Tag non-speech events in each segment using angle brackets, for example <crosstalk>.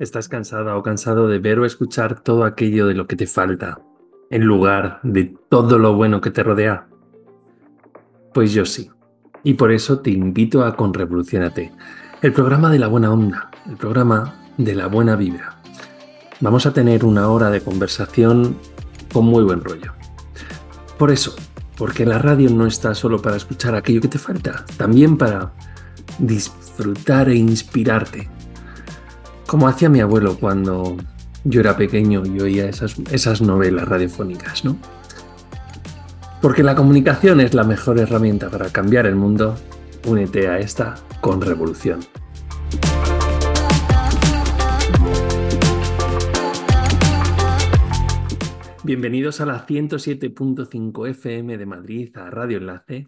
¿Estás cansada o cansado de ver o escuchar todo aquello de lo que te falta, en lugar de todo lo bueno que te rodea? Pues yo sí. Y por eso te invito a Conrevolucionate, el programa de la buena onda, el programa de la buena vibra. Vamos a tener una hora de conversación con muy buen rollo. Por eso, porque la radio no está solo para escuchar aquello que te falta, también para disfrutar e inspirarte como hacía mi abuelo cuando yo era pequeño y oía esas, novelas radiofónicas, ¿no? Porque la comunicación es la mejor herramienta para cambiar el mundo, únete a esta con revolución. Bienvenidos a la 107.5 FM de Madrid, a Radio Enlace.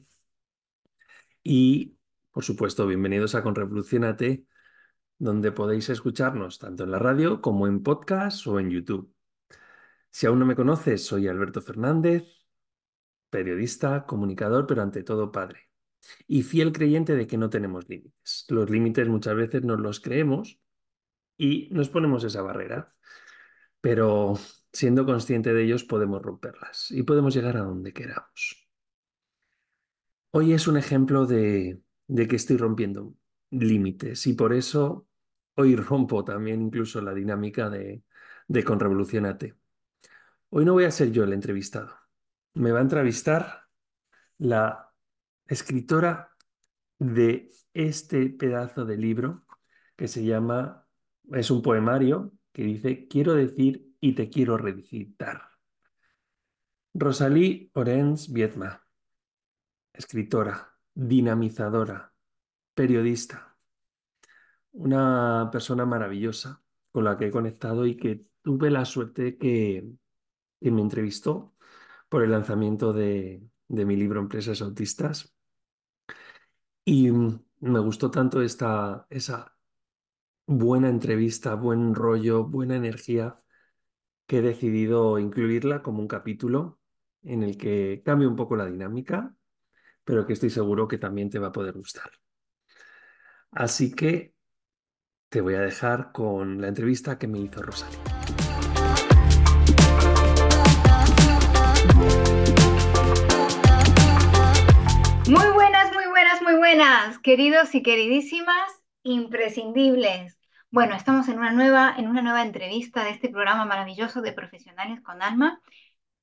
Y, por supuesto, bienvenidos a Conrevolucionate, donde podéis escucharnos tanto en la radio como en podcast o en YouTube. Si aún no me conoces, soy Alberto Fernández, periodista, comunicador, pero ante todo padre. Y fiel creyente de que no tenemos límites. Los límites muchas veces nos los creemos y nos ponemos esa barrera. Pero siendo consciente de ellos podemos romperlas y podemos llegar a donde queramos. Hoy es un ejemplo de, de que estoy rompiendo límites y por eso hoy rompo también incluso la dinámica de, de Conrevolucionate. Hoy no voy a ser yo el entrevistado. Me va a entrevistar la escritora de este pedazo de libro que se llama, es un poemario que dice, quiero decir y te quiero recitar. Rosalie Orens Vietma, escritora, dinamizadora, periodista, una persona maravillosa con la que he conectado y que tuve la suerte que, que me entrevistó por el lanzamiento de, de mi libro Empresas Autistas. Y me gustó tanto esta, esa buena entrevista, buen rollo, buena energía, que he decidido incluirla como un capítulo en el que cambie un poco la dinámica, pero que estoy seguro que también te va a poder gustar. Así que te voy a dejar con la entrevista que me hizo Rosario. Muy buenas, muy buenas, muy buenas, queridos y queridísimas, imprescindibles. Bueno, estamos en una nueva, en una nueva entrevista de este programa maravilloso de Profesionales con Alma.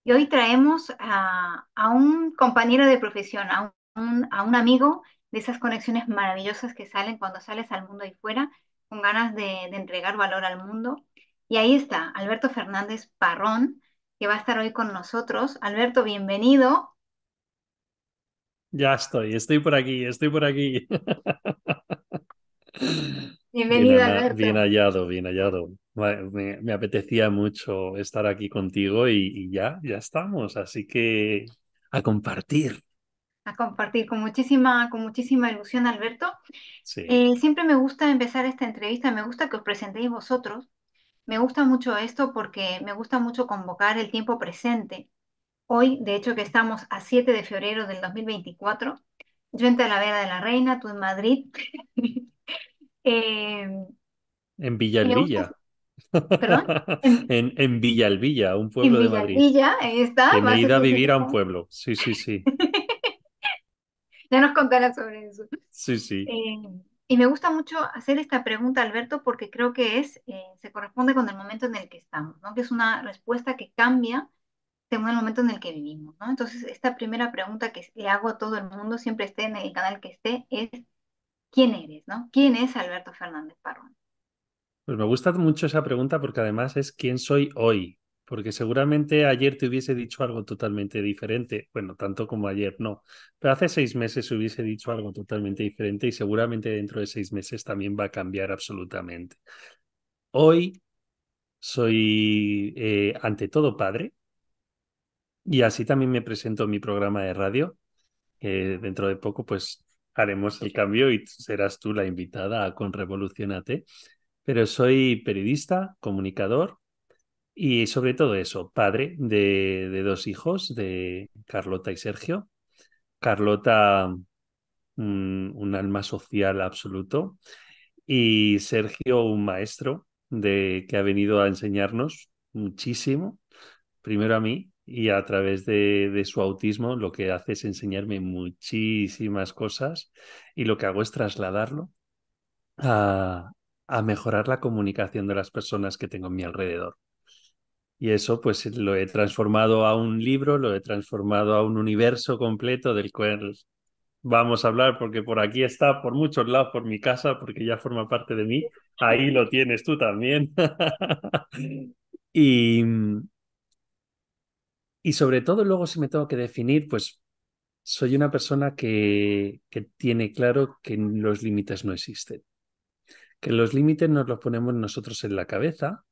Y hoy traemos a, a un compañero de profesión, a un, a un amigo de esas conexiones maravillosas que salen cuando sales al mundo y fuera, con ganas de, de entregar valor al mundo. Y ahí está, Alberto Fernández Parrón, que va a estar hoy con nosotros. Alberto, bienvenido. Ya estoy, estoy por aquí, estoy por aquí. Bienvenido, bien, Alberto. Bien hallado, bien hallado. Me, me apetecía mucho estar aquí contigo y, y, ya, ya estamos. Así que a compartir a compartir con muchísima, con muchísima ilusión, Alberto. Sí. Eh, siempre me gusta empezar esta entrevista, me gusta que os presentéis vosotros. Me gusta mucho esto porque me gusta mucho convocar el tiempo presente. Hoy, de hecho, que estamos a 7 de febrero del 2024, yo en Talavera de la Reina, tú en Madrid. <laughs> eh, en Villalvilla. <laughs> ¿Perdón? <laughs> En, en, Villalvilla, un pueblo en de Madrid. Villalvilla, ahí está. Que me he ido a vivir a un pueblo. Sí, sí, sí. Ya nos contarás sobre eso. Sí, sí. Eh, y me gusta mucho hacer esta pregunta, Alberto, porque creo que es, eh, se corresponde con el momento en el que estamos, ¿no? Que es una respuesta que cambia según el momento en el que vivimos, ¿no? Entonces, esta primera pregunta que le hago a todo el mundo, siempre esté en el canal que esté, es ¿quién eres, no? ¿Quién es Alberto Fernández Parrón? Pues me gusta mucho esa pregunta porque además es quién soy hoy. Porque seguramente ayer te hubiese dicho algo totalmente diferente. Bueno, tanto como ayer no. Pero hace seis meses hubiese dicho algo totalmente diferente y seguramente dentro de seis meses también va a cambiar absolutamente. Hoy soy eh, ante todo padre y así también me presento en mi programa de radio. Dentro de poco pues haremos el cambio y serás tú la invitada a Con Revolucionate. Pero soy periodista, comunicador, y sobre todo eso, padre de, dos hijos, de Carlota y Sergio. Carlota, un, un, alma social absoluto, y Sergio, un maestro de que ha venido a enseñarnos muchísimo, primero a mí y a través de, de, su autismo lo que hace es enseñarme muchísimas cosas y lo que hago es trasladarlo a, a mejorar la comunicación de las personas que tengo a mi alrededor. Y eso pues lo he transformado a un libro, lo he transformado a un universo completo del cual vamos a hablar porque por aquí está, por muchos lados, por mi casa, porque ya forma parte de mí. Ahí lo tienes tú también. <laughs> y, y sobre todo luego si me tengo que definir, pues soy una persona que, que tiene claro que los límites no existen. Que los límites nos los ponemos nosotros en la cabeza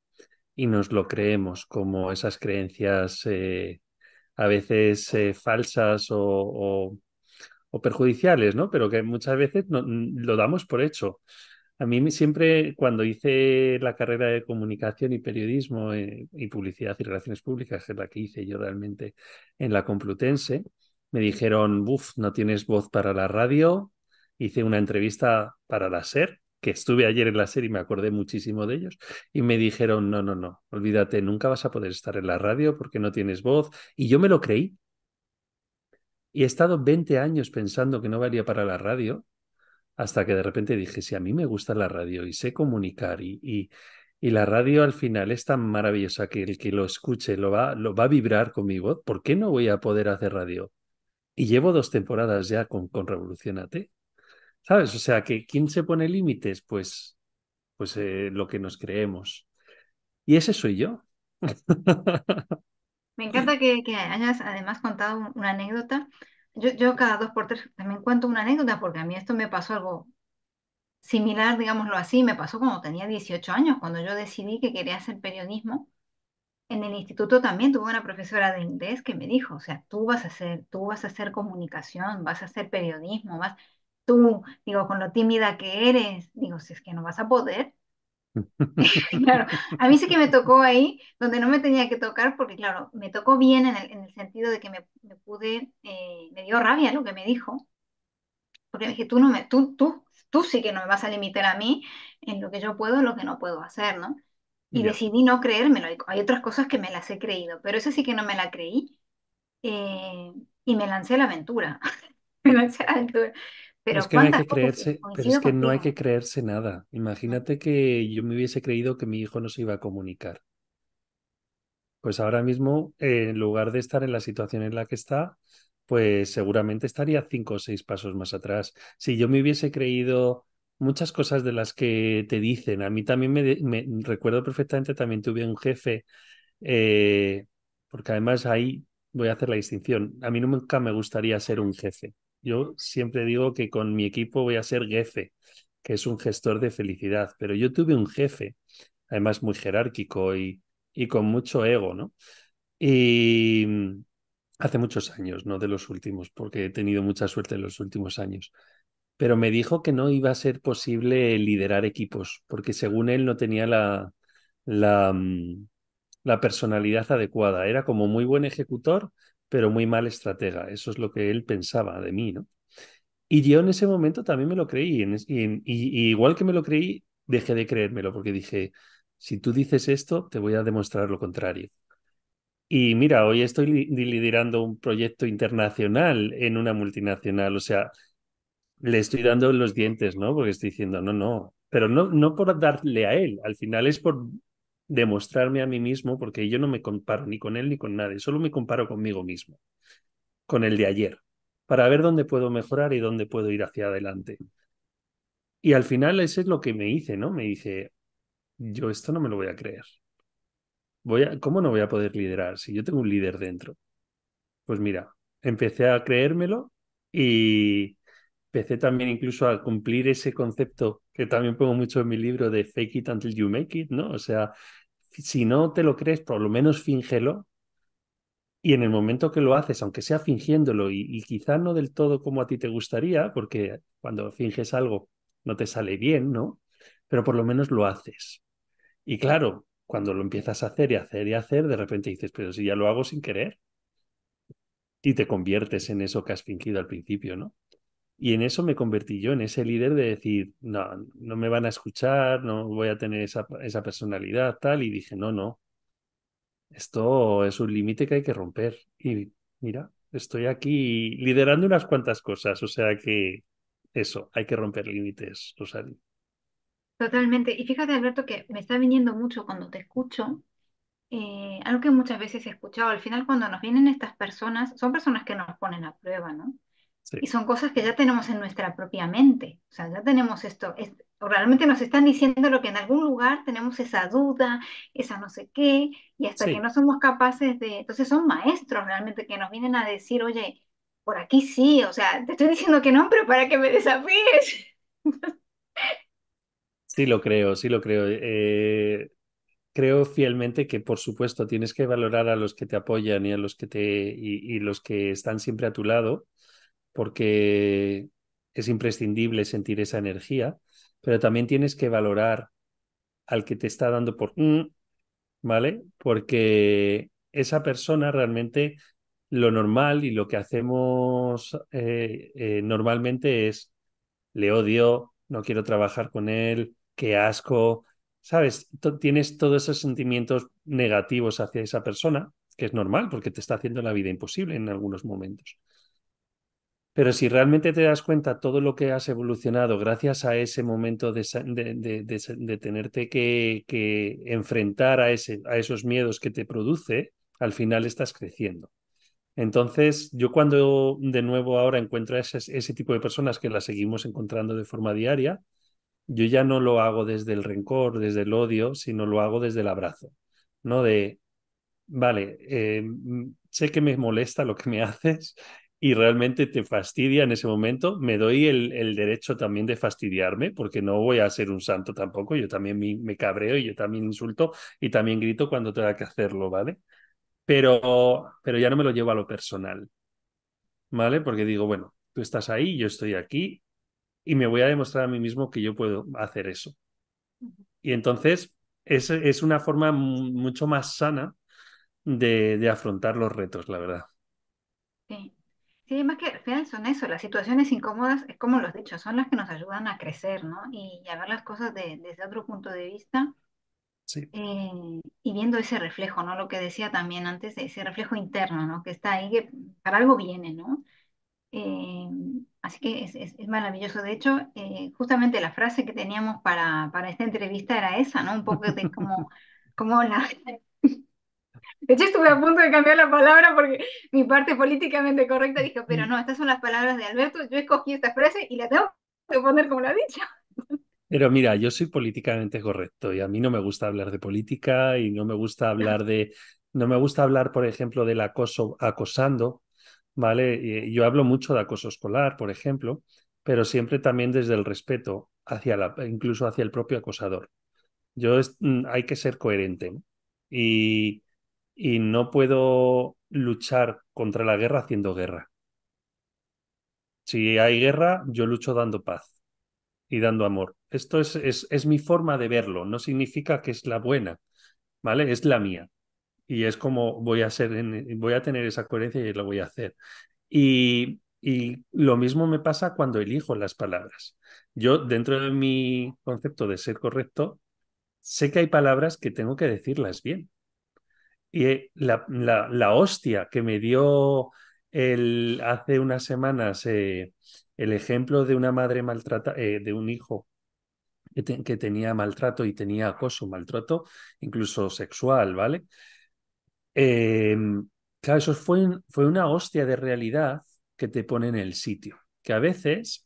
y nos lo creemos como esas creencias eh, a veces eh, falsas o, perjudiciales, ¿no? Pero que muchas veces no, lo damos por hecho. A mí siempre, cuando hice la carrera de comunicación y periodismo eh, y publicidad y relaciones públicas, que es la que hice yo realmente en la Complutense, me dijeron, buf, no tienes voz para la radio. Hice una entrevista para la SER, que estuve ayer en la SER y me acordé muchísimo de ellos, y me dijeron, no, no, no, olvídate, nunca vas a poder estar en la radio porque no tienes voz. Y yo me lo creí. Y he estado 20 años pensando que no valía para la radio hasta que de repente dije, si a mí me gusta la radio y sé comunicar y, y, y, la radio al final es tan maravillosa que el que lo escuche lo va, lo va a vibrar con mi voz, ¿por qué no voy a poder hacer radio? Y llevo dos temporadas ya con, con Revolucionate. ¿Sabes? O sea, que ¿quién se pone límites? Pues, pues eh, lo que nos creemos. Y ese soy yo. <laughs> Me encanta que, hayas además contado una anécdota yo, yo cada dos por tres también cuento una anécdota porque a mí esto me pasó algo similar, digámoslo así, me pasó cuando tenía 18 años, cuando yo decidí que quería hacer periodismo. En el instituto también tuve una profesora de inglés que me dijo, o sea, tú vas a hacer, tú vas a hacer comunicación, vas a hacer periodismo, vas, tú, digo, con lo tímida que eres, digo, si es que no vas a poder, <laughs> <laughs> claro, a mí sí que me tocó ahí donde no me tenía que tocar porque, claro, me tocó bien en el, en el sentido de que me, me pude, eh, me dio rabia lo que me dijo, porque dije, tú, no me, tú, tú, tú sí que no me vas a limitar a mí en lo que yo puedo, en lo que no puedo hacer, ¿no? Y yeah. decidí no creérmelo. Hay otras cosas que me las he creído, pero eso sí que no me la creí. Eh, y me lancé a la aventura. <laughs> me lancé a la aventura. Pero es que no hay que creerse, pero es que no hay que creerse nada. Imagínate que yo me hubiese creído que mi hijo no se iba a comunicar. Pues ahora mismo, eh, en lugar de estar en la situación en la que está, pues seguramente estaría cinco o seis pasos más atrás. Si yo me hubiese creído muchas cosas de las que te dicen, a mí también me, me recuerdo perfectamente, también tuve un jefe, eh, porque además ahí voy a hacer la distinción. A mí nunca me gustaría ser un jefe. Yo siempre digo que con mi equipo voy a ser jefe, que es un gestor de felicidad, pero yo tuve un jefe, además muy jerárquico y, y con mucho ego, ¿no? Y hace muchos años, no de los últimos, porque he tenido mucha suerte en los últimos años. Pero me dijo que no iba a ser posible liderar equipos, porque según él no tenía la, la, la personalidad adecuada. Era como muy buen ejecutor, pero muy mal estratega. Eso es lo que él pensaba de mí, ¿no? Y yo en ese momento también me lo creí. Y, igual que me lo creí, dejé de creérmelo porque dije, si tú dices esto, te voy a demostrar lo contrario. Y mira, hoy estoy liderando un proyecto internacional en una multinacional. O sea, le estoy dando los dientes, ¿no? Porque estoy diciendo, no, no. Pero no, no por darle a él. Al final es por demostrarme a mí mismo, porque yo no me comparo ni con él ni con nadie, solo me comparo conmigo mismo, con el de ayer, para ver dónde puedo mejorar y dónde puedo ir hacia adelante. Y al final ese es lo que me hice, ¿no? Me dije, yo esto no me lo voy a creer. Voy a, ¿Cómo no voy a poder liderar si yo tengo un líder dentro? Pues mira, empecé a creérmelo y empecé también incluso a cumplir ese concepto que también pongo mucho en mi libro de fake it until you make it, ¿no? O sea, si no te lo crees, por lo menos fíngelo. Y en el momento que lo haces, aunque sea fingiéndolo y, y quizá no del todo como a ti te gustaría, porque cuando finges algo no te sale bien, ¿no? Pero por lo menos lo haces. Y claro, cuando lo empiezas a hacer y hacer y hacer, de repente dices, pero si ya lo hago sin querer. Y te conviertes en eso que has fingido al principio, ¿no? Y en eso me convertí yo, en ese líder de decir, no, no me van a escuchar, no voy a tener esa, esa personalidad, tal. Y dije, no, no, esto es un límite que hay que romper. Y mira, estoy aquí liderando unas cuantas cosas, o sea que eso, hay que romper límites, Rosario. Totalmente. Y fíjate, Alberto, que me está viniendo mucho cuando te escucho, eh, algo que muchas veces he escuchado, al final cuando nos vienen estas personas, son personas que nos ponen a prueba, ¿no? Y Sí, son cosas que ya tenemos en nuestra propia mente. O sea, ya tenemos esto. es- realmente nos están diciendo lo que en algún lugar tenemos esa duda, esa no sé qué, y hasta que sí, no somos capaces de. Entonces son maestros realmente que nos vienen a decir, oye, por aquí sí, o sea, te estoy diciendo que no, pero para que me desafíes. sí lo creo, sí lo creo. Eh, creo fielmente que, por supuesto, tienes que valorar a los que te apoyan y a los que te y, y los que están siempre a tu lado, porque es imprescindible sentir esa energía, pero también tienes que valorar al que te está dando por "Mm", ¿vale? Porque esa persona realmente lo normal y lo que hacemos eh, eh, normalmente es le odio, no quiero trabajar con él, qué asco, ¿sabes? Tienes todos esos sentimientos negativos hacia esa persona, que es normal porque te está haciendo la vida imposible en algunos momentos. Pero si realmente te das cuenta todo lo que has evolucionado gracias a ese momento de, de, tenerte que, enfrentar a, esos miedos que te produce, al final estás creciendo. Entonces, yo cuando de nuevo ahora encuentro a ese, ese tipo de personas que las seguimos encontrando de forma diaria, yo ya no lo hago desde el rencor, desde el odio, sino lo hago desde el abrazo, ¿no? De, vale, eh, mm, sé que me molesta lo que me <laughs> haces y realmente te fastidia en ese momento, me doy el, el derecho también de fastidiarme, porque no voy a ser un santo tampoco, yo también me, me cabreo y yo también insulto y también grito cuando tenga que hacerlo, ¿vale? Pero, pero ya no me lo llevo a lo personal, ¿vale? Porque digo, bueno, tú estás ahí, yo estoy aquí y me voy a demostrar a mí mismo que yo puedo hacer eso. Y entonces es, es una forma mu- mucho más sana de, de afrontar los retos, la verdad. Sí. Sí, más que al final son eso, las situaciones incómodas, es como lo has dicho, son las que nos ayudan a crecer, ¿no? Y, a ver las cosas de- desde otro punto de vista Sí. eh, y viendo ese reflejo, ¿no? Lo que decía también antes, ese reflejo interno, ¿no? Que está ahí, que para algo viene, ¿no? Eh, así que es, es- es maravilloso. De hecho, eh, justamente la frase que teníamos para, para esta entrevista era esa, ¿no? Un poco de <laughs> como, como la... De hecho, estuve a punto de cambiar la palabra porque mi parte políticamente correcta dijo, pero no, estas son las palabras de Alberto, yo escogí esta frase y la tengo que poner como la ha dicho. Pero mira, yo soy políticamente correcto y a mí no me gusta hablar de política y no me gusta hablar de, no me gusta hablar, por ejemplo, del acoso, acosando, ¿vale? Y Yo hablo mucho de acoso escolar, por ejemplo, pero siempre también desde el respeto hacia la, incluso hacia el propio acosador. Yo es- mm, hay que ser coherente. Y, y no puedo luchar contra la guerra haciendo guerra. Si hay guerra, yo lucho dando paz y dando amor. Esto es, es, es mi forma de verlo, no significa que es la buena, ¿vale? Es la mía. Y es como voy a ser, voy a tener esa coherencia y lo voy a hacer. Y, y lo mismo me pasa cuando elijo las palabras. Yo, dentro de mi concepto de ser correcto, sé que hay palabras que tengo que decirlas bien. Y eh, la, la, la hostia que me dio el, hace unas semanas eh, el ejemplo de una madre maltrata, eh, de un hijo que, que tenía maltrato y tenía acoso, maltrato, incluso sexual, ¿vale? Eh, claro, eso fue, fue una hostia de realidad que te pone en el sitio, que a veces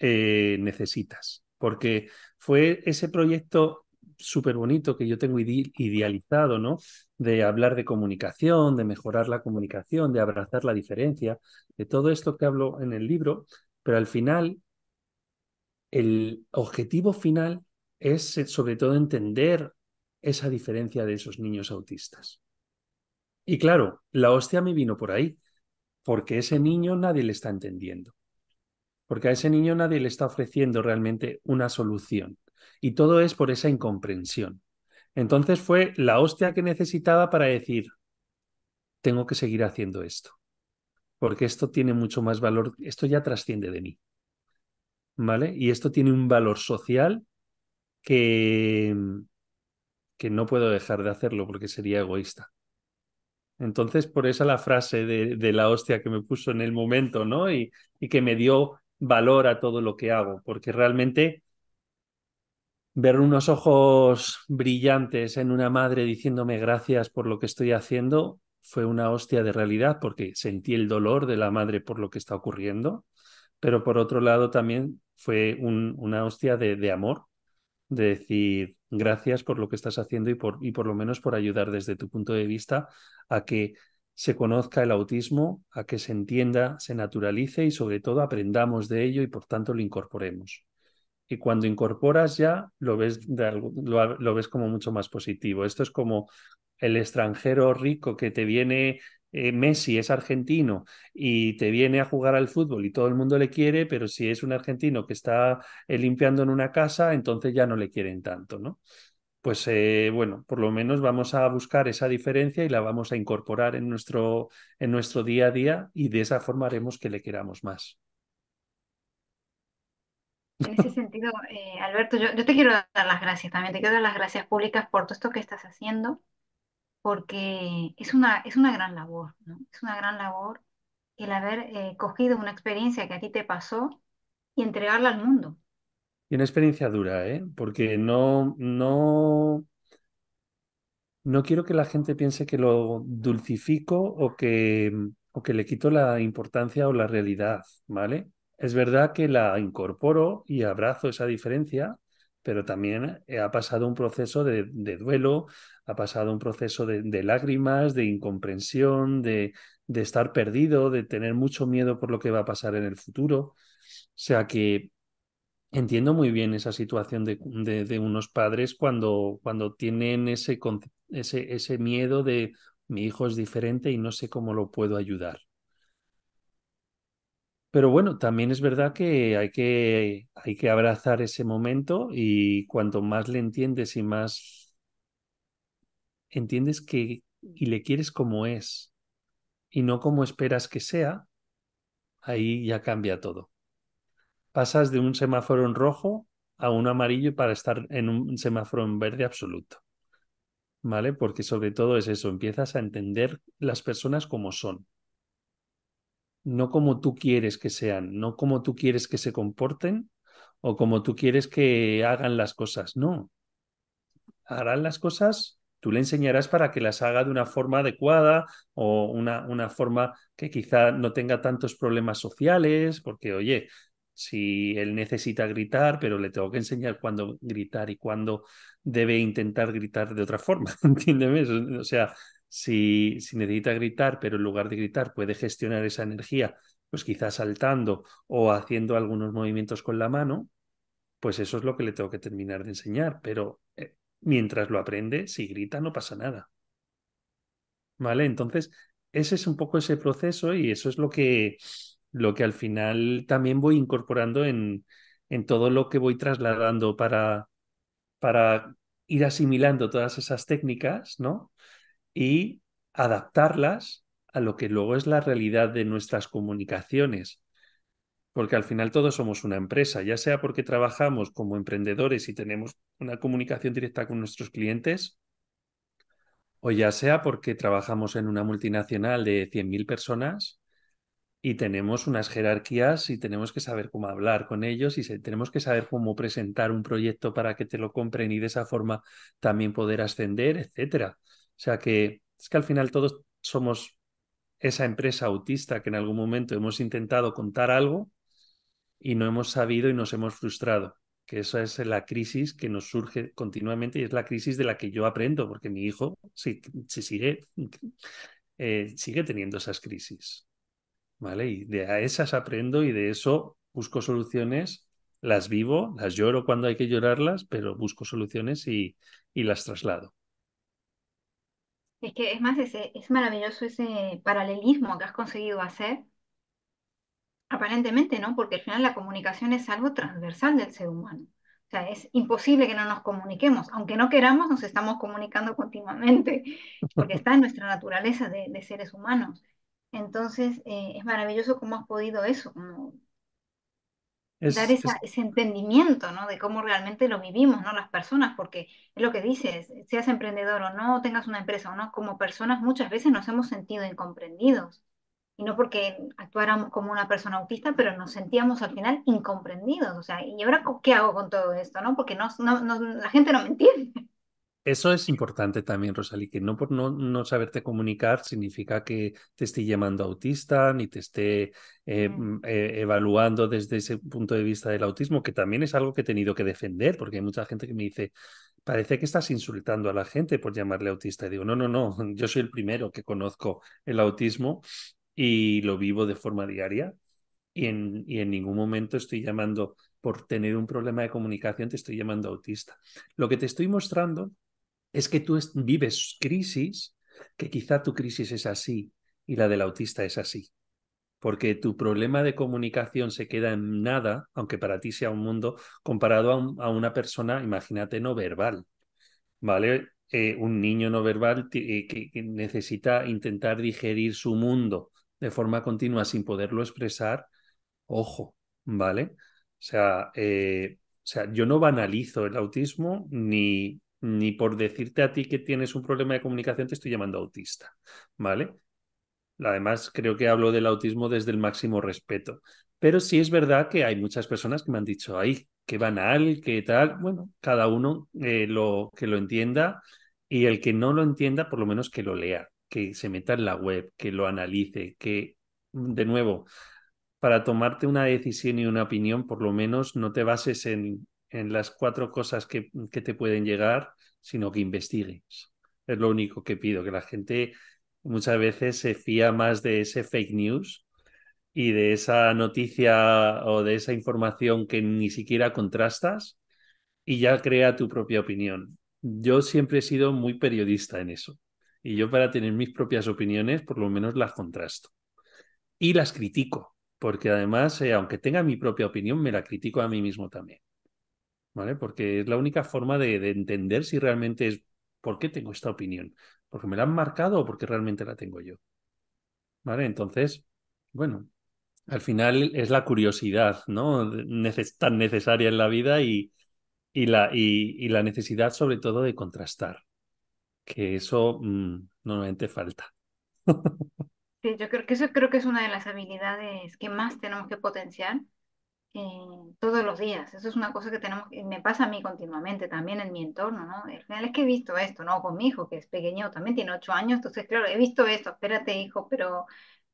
necesitas, porque fue ese proyecto súper bonito que yo tengo ide- idealizado, ¿no? De hablar de comunicación, de mejorar la comunicación, de abrazar la diferencia, de todo esto que hablo en el libro, pero al final el objetivo final es eh, sobre todo entender esa diferencia de esos niños autistas. Y claro, la hostia me vino por ahí, porque ese niño nadie le está entendiendo, porque a ese niño nadie le está ofreciendo realmente una solución. Y todo es por esa incomprensión. Entonces fue la hostia que necesitaba para decir, tengo que seguir haciendo esto, porque esto tiene mucho más valor, esto ya trasciende de mí, ¿vale? Y esto tiene un valor social que, que no puedo dejar de hacerlo porque sería egoísta. Entonces, por esa la frase de, de, la hostia que me puso en el momento, ¿no? Y, y que me dio valor a todo lo que hago, porque realmente ver unos ojos brillantes en una madre diciéndome gracias por lo que estoy haciendo fue una hostia de realidad porque sentí el dolor de la madre por lo que está ocurriendo, pero por otro lado también fue un, una hostia de, de, amor, de decir gracias por lo que estás haciendo y por, y por lo menos por ayudar desde tu punto de vista a que se conozca el autismo, a que se entienda, se naturalice y sobre todo aprendamos de ello y por tanto lo incorporemos. Y cuando incorporas ya lo ves, lo ves como mucho más positivo. Esto es como el extranjero rico que te viene, eh, Messi es argentino y te viene a jugar al fútbol y todo el mundo le quiere, pero si es un argentino que está eh, limpiando en una casa, entonces ya no le quieren tanto, ¿no? Pues eh, bueno, por lo menos vamos a buscar esa diferencia y la vamos a incorporar en nuestro, en nuestro día a día y de esa forma haremos que le queramos más. En ese sentido, eh, Alberto, yo, yo, te quiero dar las gracias también, te quiero dar las gracias públicas por todo esto que estás haciendo, porque es una, es una gran labor, ¿no? Es una gran labor el haber eh, cogido una experiencia que a ti te pasó y entregarla al mundo. Y una experiencia dura, ¿eh? Porque no, no, no quiero que la gente piense que lo dulcifico o que, o que le quito la importancia o la realidad, ¿vale? Es verdad que la incorporo y abrazo esa diferencia, pero también ha pasado un proceso de, duelo, ha pasado un proceso de, lágrimas, de incomprensión, de, estar perdido, de tener mucho miedo por lo que va a pasar en el futuro. O sea que entiendo muy bien esa situación de, unos padres cuando, cuando tienen ese miedo de mi hijo es diferente y no sé cómo lo puedo ayudar. Pero bueno, también es verdad que hay, que hay que abrazar ese momento y cuanto más le entiendes y más entiendes que y le quieres como es y no como esperas que sea, ahí ya cambia todo. Pasas de un semáforo en rojo a un amarillo para estar en un semáforo en verde absoluto. ¿Vale? Porque sobre todo es eso, empiezas a entender las personas como son no como tú quieres que sean, no como tú quieres que se comporten o como tú quieres que hagan las cosas, no. Harán las cosas, tú le enseñarás para que las haga de una forma adecuada o una, una forma que quizá no tenga tantos problemas sociales, porque oye, si él necesita gritar, pero le tengo que enseñar cuándo gritar y cuándo debe intentar gritar de otra forma, <laughs> ¿entiendes? O sea, si, si, necesita gritar, pero en lugar de gritar puede gestionar esa energía, pues quizás saltando o haciendo algunos movimientos con la mano, pues eso es lo que le tengo que terminar de enseñar. Pero eh, mientras lo aprende, si grita no pasa nada. ¿Vale? Entonces, ese es un poco ese proceso y eso es lo que, lo que al final también voy incorporando en, en todo lo que voy trasladando para, para ir asimilando todas esas técnicas, ¿no? Y adaptarlas a lo que luego es la realidad de nuestras comunicaciones. Porque al final todos somos una empresa, ya sea porque trabajamos como emprendedores y tenemos una comunicación directa con nuestros clientes, o ya sea porque trabajamos en una multinacional de 100.000 personas y tenemos unas jerarquías y tenemos que saber cómo hablar con ellos y tenemos que saber cómo presentar un proyecto para que te lo compren y de esa forma también poder ascender, etcétera. O sea que es que al final todos somos esa empresa autista que en algún momento hemos intentado contar algo y no hemos sabido y nos hemos frustrado. Que esa es la crisis que nos surge continuamente y es la crisis de la que yo aprendo, porque mi hijo sí sigue, eh, sigue teniendo esas crisis. ¿Vale? Y de esas aprendo y de eso busco soluciones, las vivo, las lloro cuando hay que llorarlas, pero busco soluciones y, y las traslado. Es que es más, ese, es maravilloso ese paralelismo que has conseguido hacer, aparentemente, ¿no? Porque al final la comunicación es algo transversal del ser humano. O sea, es imposible que no nos comuniquemos. Aunque no queramos, nos estamos comunicando continuamente, <laughs> porque está en nuestra naturaleza de, de seres humanos. Entonces, eh, es maravilloso cómo has podido eso, como dar Es, esa- es- ese entendimiento, ¿no? De cómo realmente lo vivimos, ¿no? Las personas, porque es lo que dices, seas emprendedor o no, tengas una empresa o no, como personas muchas veces nos hemos sentido incomprendidos. Y no porque actuáramos como una persona autista, pero nos sentíamos al final incomprendidos. O sea, ¿y ahora qué hago con todo esto, no? Porque no, no, no- la gente no me entiende. Eso es importante también, Rosalí, que no por no, no saberte comunicar significa que te esté llamando autista, ni te esté eh, Mm, eh, evaluando desde ese punto de vista del autismo, que también es algo que he tenido que defender, porque hay mucha gente que me dice, parece que estás insultando a la gente por llamarle autista. Y digo, no, no, no, <laughs> yo soy el primero que conozco el autismo y lo vivo de forma diaria y en, y en ningún momento estoy llamando, por tener un problema de comunicación, te estoy llamando autista. Lo que te estoy mostrando es que tú es- vives crisis, que quizá tu crisis es así y la del autista es así. Porque tu problema de comunicación se queda en nada, aunque para ti sea un mundo, comparado a, un- a una persona, imagínate, no verbal. ¿vale? Eh, un niño no verbal eh, que, que necesita intentar digerir su mundo de forma continua sin poderlo expresar, ojo, ¿vale? O sea, eh, o sea, yo no banalizo el autismo ni, ni por decirte a ti que tienes un problema de comunicación te estoy llamando autista, ¿vale? Además, creo que hablo del autismo desde el máximo respeto. Pero sí es verdad que hay muchas personas que me han dicho, ay, qué banal, qué tal. Bueno, cada uno eh, lo, que lo entienda y el que no lo entienda, por lo menos que lo lea, que se meta en la web, que lo analice, que, de nuevo, para tomarte una decisión y una opinión, por lo menos no te bases en, en las cuatro cosas que, que te pueden llegar, sino que investigues. Es lo único que pido, que la gente muchas veces se fía más de ese fake news y de esa noticia o de esa información que ni siquiera contrastas y ya crea tu propia opinión. Yo siempre he sido muy periodista en eso. Y yo para tener mis propias opiniones, por lo menos las contrasto y las critico, porque además, eh, aunque tenga mi propia opinión, me la critico a mí mismo también, ¿vale? Porque es la única forma de, de entender si realmente es por qué tengo esta opinión, porque me la han marcado o porque realmente la tengo yo, ¿vale? Entonces, bueno, al final es la curiosidad, ¿no? Tan necesaria en la vida y, y la, y, la necesidad sobre todo de contrastar, que eso mmm, normalmente falta. <laughs> Sí, yo creo que eso creo que es una de las habilidades que más tenemos que potenciar eh, todos los días. Eso es una cosa que tenemos, me pasa a mí continuamente también en mi entorno, ¿no? Al final es que he visto esto, ¿no? Con mi hijo, que es pequeño, también tiene ocho años, entonces, claro, he visto esto, espérate, hijo, pero,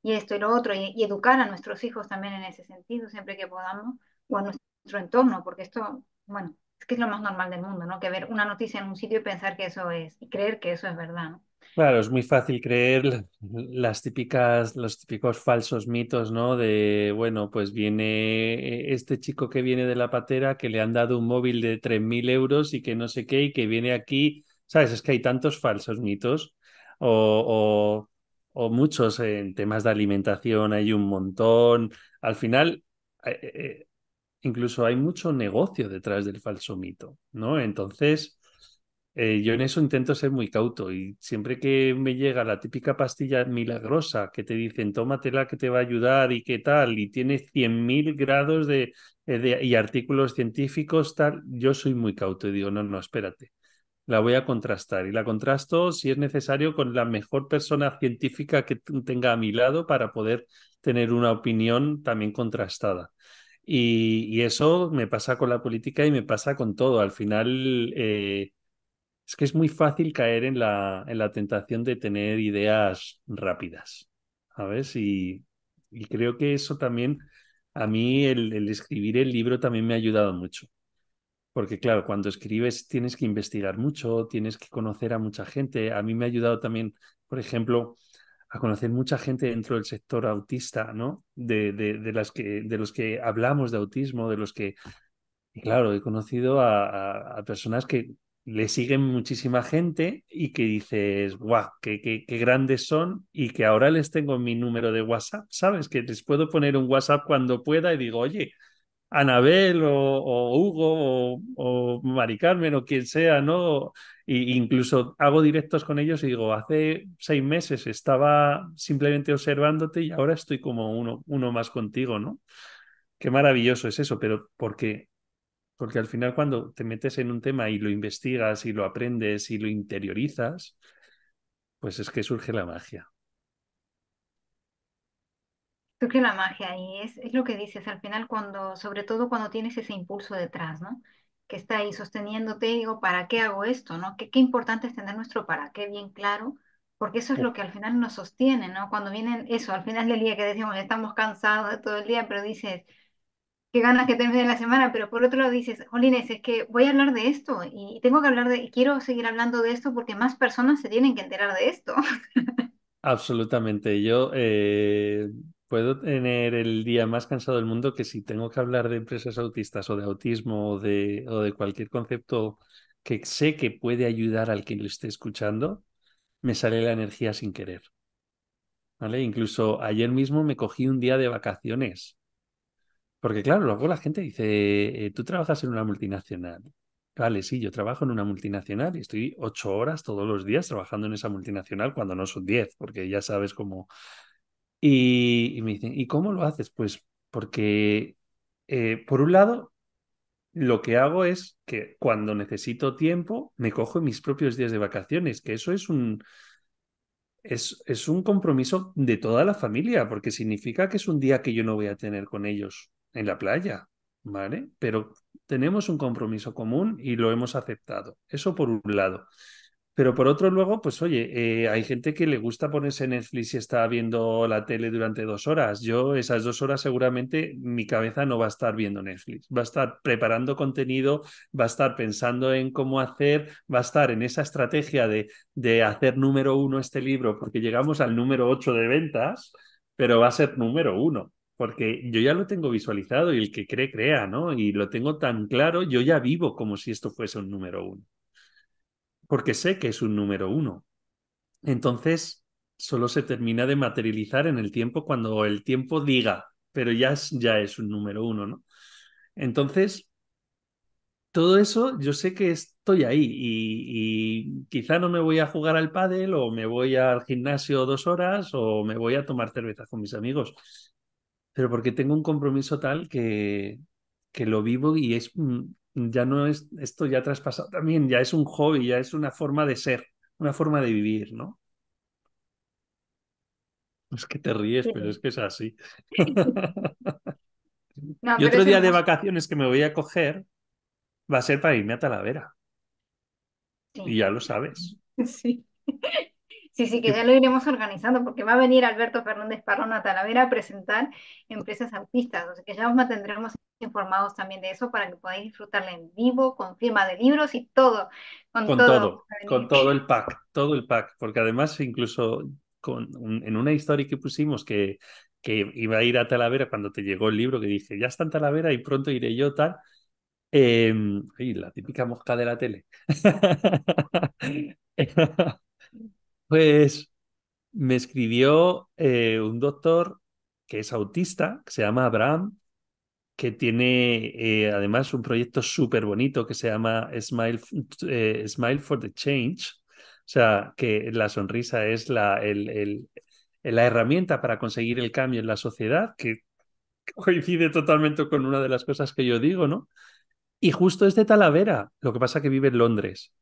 y esto y lo otro, y, y educar a nuestros hijos también en ese sentido, siempre que podamos, o a nuestro entorno, porque esto, bueno, es que es lo más normal del mundo, ¿no? Que ver una noticia en un sitio y pensar que eso es, y creer que eso es verdad, ¿no? Claro, es muy fácil creer las típicas, los típicos falsos mitos, ¿no? De, bueno, pues viene este chico que viene de la patera, que le han dado un móvil de 3.000 euros y que no sé qué, y que viene aquí, ¿sabes? Es que hay tantos falsos mitos o, o, o muchos en temas de alimentación, hay un montón. Al final, eh, eh, incluso hay mucho negocio detrás del falso mito, ¿no? Entonces... Eh, yo en eso intento ser muy cauto y siempre que me llega la típica pastilla milagrosa que te dicen tómatela que te va a ayudar y qué tal y tiene 100.000 grados de, eh, de, y artículos científicos tal, yo soy muy cauto y digo, no, no, espérate, la voy a contrastar y la contrasto si es necesario con la mejor persona científica que tenga a mi lado para poder tener una opinión también contrastada. Y, eso me pasa con la política y me pasa con todo. Al final... Eh, es que es muy fácil caer en la, en la tentación de tener ideas rápidas, ¿sabes? Y, y creo que eso también, a mí el, escribir el libro también me ha ayudado mucho. Porque claro, cuando escribes tienes que investigar mucho, tienes que conocer a mucha gente. A mí me ha ayudado también, por ejemplo, a conocer mucha gente dentro del sector autista, ¿no? De, de, las que, de los que hablamos de autismo, de los que... Y claro, he conocido a personas que le siguen muchísima gente y que dices, guau, qué, qué, grandes son y que ahora les tengo mi número de WhatsApp, ¿sabes? Que les puedo poner un WhatsApp cuando pueda y digo, oye, Anabel o, Hugo o, o Mari Carmen o quien sea, ¿no? Y incluso hago directos con ellos y digo, hace seis meses estaba simplemente observándote y ahora estoy como uno, uno más contigo, ¿no? Qué maravilloso es eso, pero ¿por qué? Porque al final cuando te metes en un tema y lo investigas y lo aprendes y lo interiorizas, pues es que surge la magia. Que la magia y es, es lo que dices al final cuando, sobre todo cuando tienes ese impulso detrás, ¿no? Que está ahí sosteniéndote y digo, ¿para qué hago esto, no? Qué, qué importante es tener nuestro para qué bien claro, porque eso es lo que al final nos sostiene, ¿no? Cuando vienen eso, al final del día que decimos, estamos cansados de todo el día, pero dices, qué ganas que termine la semana, pero por otro lado dices, Jolines, es que voy a hablar de esto y tengo que hablar de, y quiero seguir hablando de esto porque más personas se tienen que enterar de esto. absolutamente. Yo eh, puedo tener el día más cansado del mundo que si tengo que hablar de empresas autistas o de autismo o de, o de cualquier concepto que sé que puede ayudar al que lo esté escuchando, me sale la energía sin querer. ¿Vale? Incluso ayer mismo me cogí un día de vacaciones Porque claro, luego la gente dice, eh, tú trabajas en una multinacional. Vale, sí, yo trabajo en una multinacional y estoy ocho horas todos los días trabajando en esa multinacional cuando no son diez, porque ya sabes cómo. Y, me dicen, ¿y cómo lo haces? Pues porque, eh, por un lado, lo que hago es que cuando necesito tiempo, me cojo mis propios días de vacaciones, que eso es un, es, es un compromiso de toda la familia, porque significa que es un día que yo no voy a tener con ellos en la playa, ¿vale? Pero tenemos un compromiso común y lo hemos aceptado. Eso por un lado. Pero por otro, luego, pues oye, eh, hay gente que le gusta ponerse Netflix y está viendo la tele durante dos horas. Yo, esas dos horas, seguramente mi cabeza no va a estar viendo Netflix. Va a estar preparando contenido, va a estar pensando en cómo hacer, va a estar en esa estrategia de, de hacer número uno este libro, porque llegamos al número ocho de ventas, pero va a ser número uno. Porque yo ya lo tengo visualizado y el que cree, crea, ¿no? Y lo tengo tan claro, yo ya vivo como si esto fuese un número uno porque sé que es un número uno. Entonces, solo se termina de materializar en el tiempo cuando el tiempo diga, pero ya es, ya es un número uno, ¿no? Entonces, todo eso yo sé que estoy ahí y, quizá no me voy a jugar al pádel o me voy al gimnasio dos horas o me voy a tomar cerveza con mis amigos, pero porque tengo un compromiso tal que, que lo vivo y es ya no es esto ya traspasado también, ya es un hobby, ya es una forma de ser, una forma de vivir, ¿no? Es que te ríes, pero es que es así. <laughs> <laughs> No, Y otro día de vacaciones que me voy a coger va a ser para irme a Talavera. Y ya lo sabes. <laughs> sí. Sí, sí, que ya lo iremos organizando porque va a venir Alberto Fernández Parrón a Talavera a presentar empresas autistas, o sea que ya os mantendremos informados también de eso para que podáis disfrutarla en vivo, con firma de libros y todo, con Con todo. con todo el pack, todo el pack. Porque además, incluso con, un- en una historia que pusimos que, que iba a ir a Talavera cuando te llegó el libro, que dije, ya está en Talavera y pronto iré yo, tal. Eh, ay, la típica mosca de la tele. <laughs> Pues me escribió eh, un doctor que es autista, que se llama Abraham, que tiene eh, además un proyecto súper bonito que se llama Smile, eh, Smile for the Change. O sea, que la sonrisa es la, el, el- la herramienta para conseguir el cambio en la sociedad, que <laughs> coincide totalmente con una de las cosas que yo digo, ¿no? Y justo es de Talavera, lo que pasa que vive en Londres.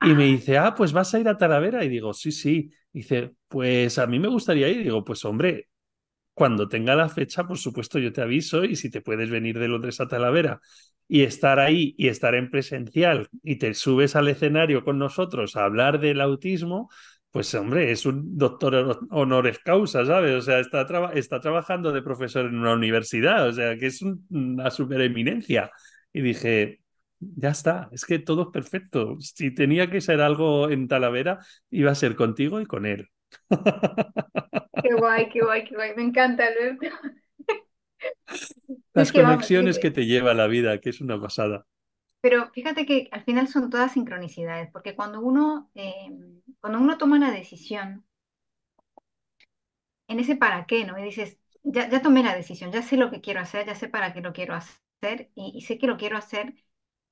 Y me Ah, dice, ah, pues vas a ir a Talavera. Y digo, sí, sí. Dice, pues a mí me gustaría ir. Y digo, pues hombre, cuando tenga la fecha, por supuesto, yo te aviso. Y si te puedes venir de Londres a Talavera y estar ahí y estar en presencial y te subes al escenario con nosotros a hablar del autismo, pues hombre, es un doctor honoris causa, ¿sabes? O sea, está, traba- está trabajando de profesor en una universidad, o sea, que es un- una supereminencia. Y dije, ya está, es que todo es perfecto. Si tenía que ser algo en Talavera, iba a ser contigo y con él. qué guay, qué guay, qué guay. Me encanta, Alberto. <laughs> Es Las vamos, conexiones que te lleva la vida, que es una pasada. pero fíjate que al final son todas sincronicidades, porque cuando uno, eh, cuando uno toma la decisión, en ese para qué, ¿no? Y dices, ya, ya tomé la decisión, ya sé lo que quiero hacer, ya sé para qué lo quiero hacer. hacer y, sé que lo quiero hacer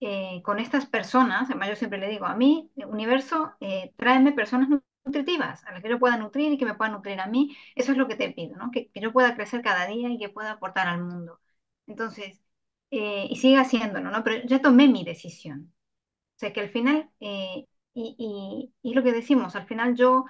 eh, con estas personas. Además, yo siempre le digo, a mí, universo, eh, tráeme personas nutritivas, a las que yo pueda nutrir y que me puedan nutrir a mí. Eso es lo que te pido, ¿no? Que, que yo pueda crecer cada día y que pueda aportar al mundo. Entonces, eh, y siga haciéndolo, ¿no? Pero ya tomé mi decisión. O sea que al final, eh, y, y, y lo que decimos, al final yo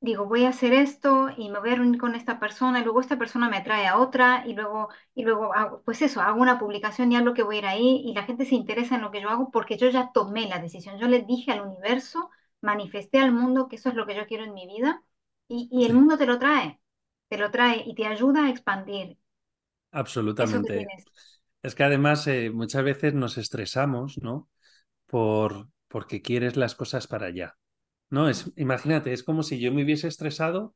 digo, voy a hacer esto y me voy a reunir con esta persona y luego esta persona me trae a otra y luego, y luego hago, pues eso, hago una publicación y hablo que voy a ir ahí y la gente se interesa en lo que yo hago porque yo ya tomé la decisión. Yo le dije al universo, manifesté al mundo que eso es lo que yo quiero en mi vida y, y el mundo te lo trae, te lo trae y te ayuda a expandir absolutamente. Es que además eh, muchas veces nos estresamos, ¿no? Por, porque quieres las cosas para allá. No, es, imagínate, es como si yo me hubiese estresado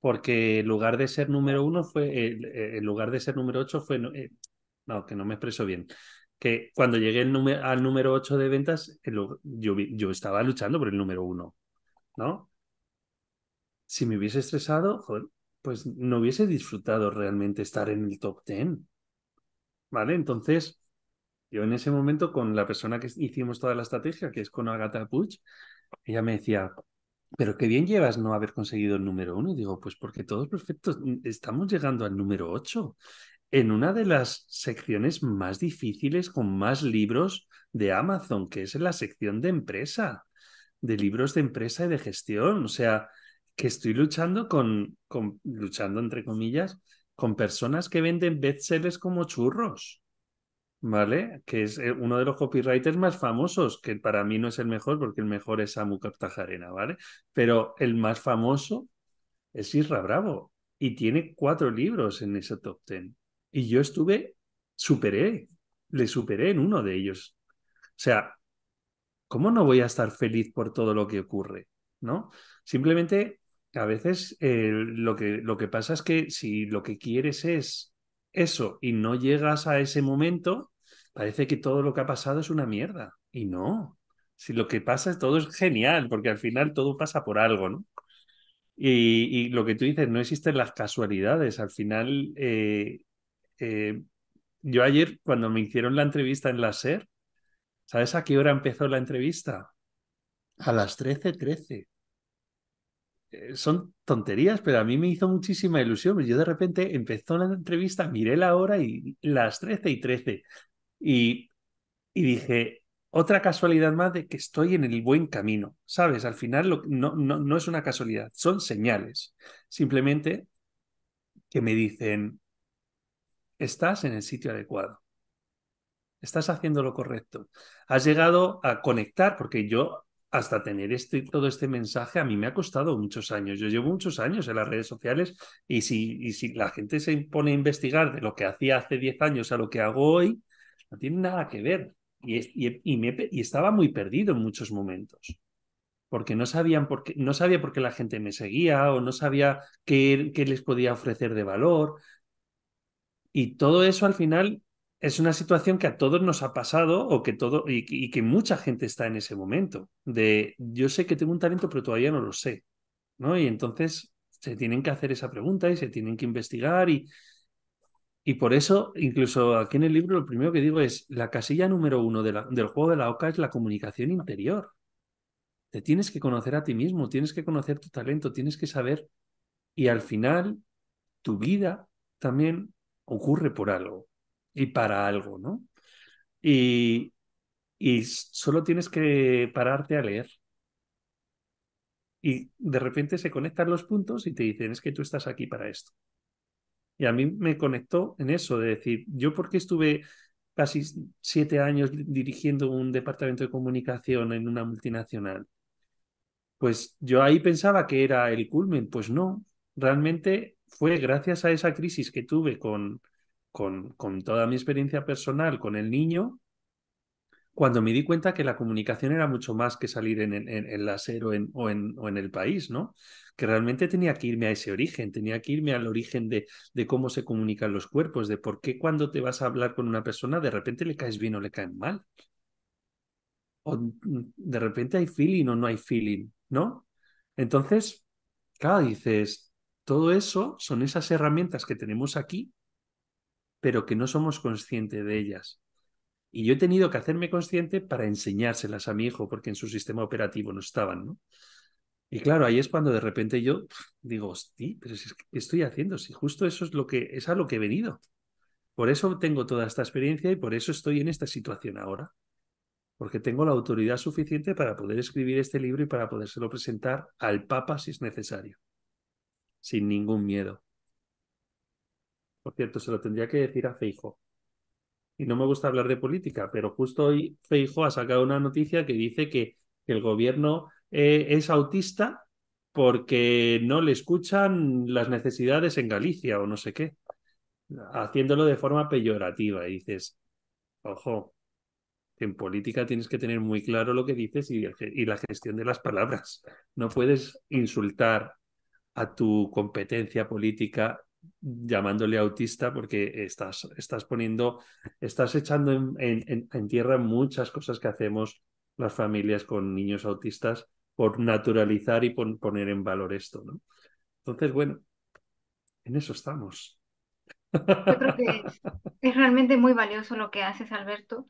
porque en lugar de ser número uno fue, eh, en lugar de ser número ocho fue, eh, no, que no me expreso bien, que cuando llegué al número ocho de ventas, yo, estaba luchando por el número uno, ¿no? Si me hubiese estresado, pues no hubiese disfrutado realmente estar en el top ten, ¿vale? Entonces, yo en ese momento con la persona que hicimos toda la estrategia, que es con Agatha Puig, ella me decía, pero qué bien llevas no haber conseguido el número uno. Y digo, pues porque todos perfectos, estamos llegando al número ocho, en una de las secciones más difíciles con más libros de Amazon, que es en la sección de empresa, de libros de empresa y de gestión. O sea, que estoy luchando con, con luchando entre comillas, con personas que venden bestsellers como churros. ¿Vale? Que es eh, uno de los copywriters más famosos, que para mí no es el mejor, porque el mejor es Samu Cartajarena, ¿vale? Pero el más famoso es Isra Bravo y tiene cuatro libros en ese top ten. Y yo estuve, superé, le superé en uno de ellos. O sea, ¿cómo no voy a estar feliz por todo lo que ocurre? ¿No? Simplemente a veces eh, lo, que, lo que pasa es que si lo que quieres es eso y no llegas a ese momento, parece que todo lo que ha pasado es una mierda. Y no. Si lo que pasa es todo es genial, porque al final todo pasa por algo, ¿no? Y, lo que tú dices, no existen las casualidades. Al final, eh, eh, yo ayer, cuando me hicieron la entrevista en la SER, ¿sabes a qué hora empezó la entrevista? A las 13:13. Eh, son tonterías, pero a mí me hizo muchísima ilusión. Yo de repente empezó la entrevista, miré la hora y las 13 y 13. Y, dije, otra casualidad más de que estoy en el buen camino. ¿Sabes? Al final lo, no, no, no es una casualidad, son señales. Simplemente que me dicen, estás en el sitio adecuado. Estás haciendo lo correcto. Has llegado a conectar, porque yo hasta tener este, todo este mensaje a mí me ha costado muchos años. Yo llevo muchos años en las redes sociales y si, y si la gente se pone a investigar de lo que hacía hace 10 años a lo que hago hoy, no tiene nada que ver. Y, estaba muy perdido en muchos momentos porque no sabían por qué, no sabía por qué la gente me seguía o no sabía qué, qué les podía ofrecer de valor. Y todo eso al final es una situación que a todos nos ha pasado o que todo y, y, que mucha gente está en ese momento de yo sé que tengo un talento pero todavía no lo sé, ¿no? Y entonces se tienen que hacer esa pregunta y se tienen que investigar y y por eso incluso aquí en el libro lo primero que digo es la casilla número uno del juego de la oca es la comunicación interior. Te tienes que conocer a ti mismo, tienes que conocer tu talento, tienes que saber y al final tu vida también ocurre por algo y para algo, ¿no? Y, y solo tienes que pararte a leer. Y de repente se conectan los puntos y te dicen, es que tú estás aquí para esto. Y a mí me conectó en eso, de decir, yo porque estuve casi siete años dirigiendo un departamento de comunicación en una multinacional, pues yo ahí pensaba que era el culmen, pues no, realmente fue gracias a esa crisis que tuve con, con, con toda mi experiencia personal con el niño, cuando me di cuenta que la comunicación era mucho más que salir en, en, en o en, el país, ¿no? Que realmente tenía que irme a ese origen, tenía que irme al origen de, de cómo se comunican los cuerpos, de por qué cuando te vas a hablar con una persona de repente le caes bien o le caen mal. O de repente hay feeling o no hay feeling, ¿no? Entonces, claro, dices, todo eso son esas herramientas que tenemos aquí pero que no somos conscientes de ellas. Y yo he tenido que hacerme consciente para enseñárselas a mi hijo, porque en su sistema operativo no estaban, ¿no? Y claro, ahí es cuando de repente yo digo, hostia, pero si ¿qué estoy haciendo? Si justo eso es lo que es a lo que he venido. Por eso tengo toda esta experiencia y por eso estoy en esta situación ahora. Porque tengo la autoridad suficiente para poder escribir este libro y para podérselo presentar al Papa si es necesario. Sin ningún miedo. Por cierto, se lo tendría que decir a Feijo. Y no me gusta hablar de política, pero justo hoy Feijo ha sacado una noticia que dice que el gobierno eh, es autista porque no le escuchan las necesidades en Galicia o no sé qué, haciéndolo de forma peyorativa. Y dices, ojo, en política tienes que tener muy claro lo que dices y, y la gestión de las palabras. No puedes insultar a tu competencia política llamándole autista porque estás, estás poniendo, estás echando en, tierra muchas cosas que hacemos las familias con niños autistas por naturalizar y por poner en valor esto, ¿no? Entonces, bueno, en eso estamos. Yo creo que es realmente muy valioso lo que haces, Alberto.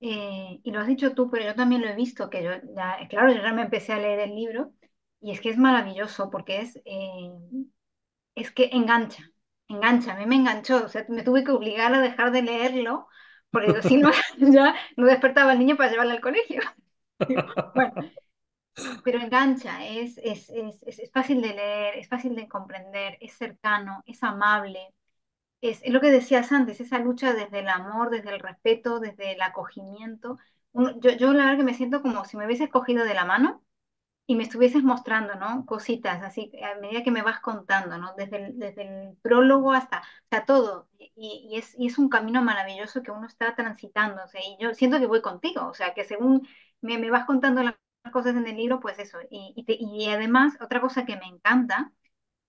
Eh, y lo has dicho tú, pero yo también lo he visto, que yo ya, claro, yo ya me empecé a leer el libro y es que es maravilloso porque es, eh, es que engancha, engancha, a mí me enganchó, o sea, me tuve que obligar a dejar de leerlo porque si no, <laughs> <laughs> ya no despertaba al niño para llevarlo al colegio. <laughs> bueno, pero engancha, es, es, es, es, fácil de leer, es fácil de comprender, es cercano, es amable. Es, es, lo que decías antes, esa lucha desde el amor, desde el respeto, desde el acogimiento. yo, yo la verdad que me siento como si me hubieses cogido de la mano y me estuvieses mostrando, ¿no? Cositas, así, a medida que me vas contando, ¿no? Desde el, desde el prólogo hasta, hasta todo. Y, y, es, y es un camino maravilloso que uno está transitando, o sea, y yo siento que voy contigo, o sea, que según me, me vas contando la cosas en el libro, pues eso. Y, y, te, y, además, otra cosa que me encanta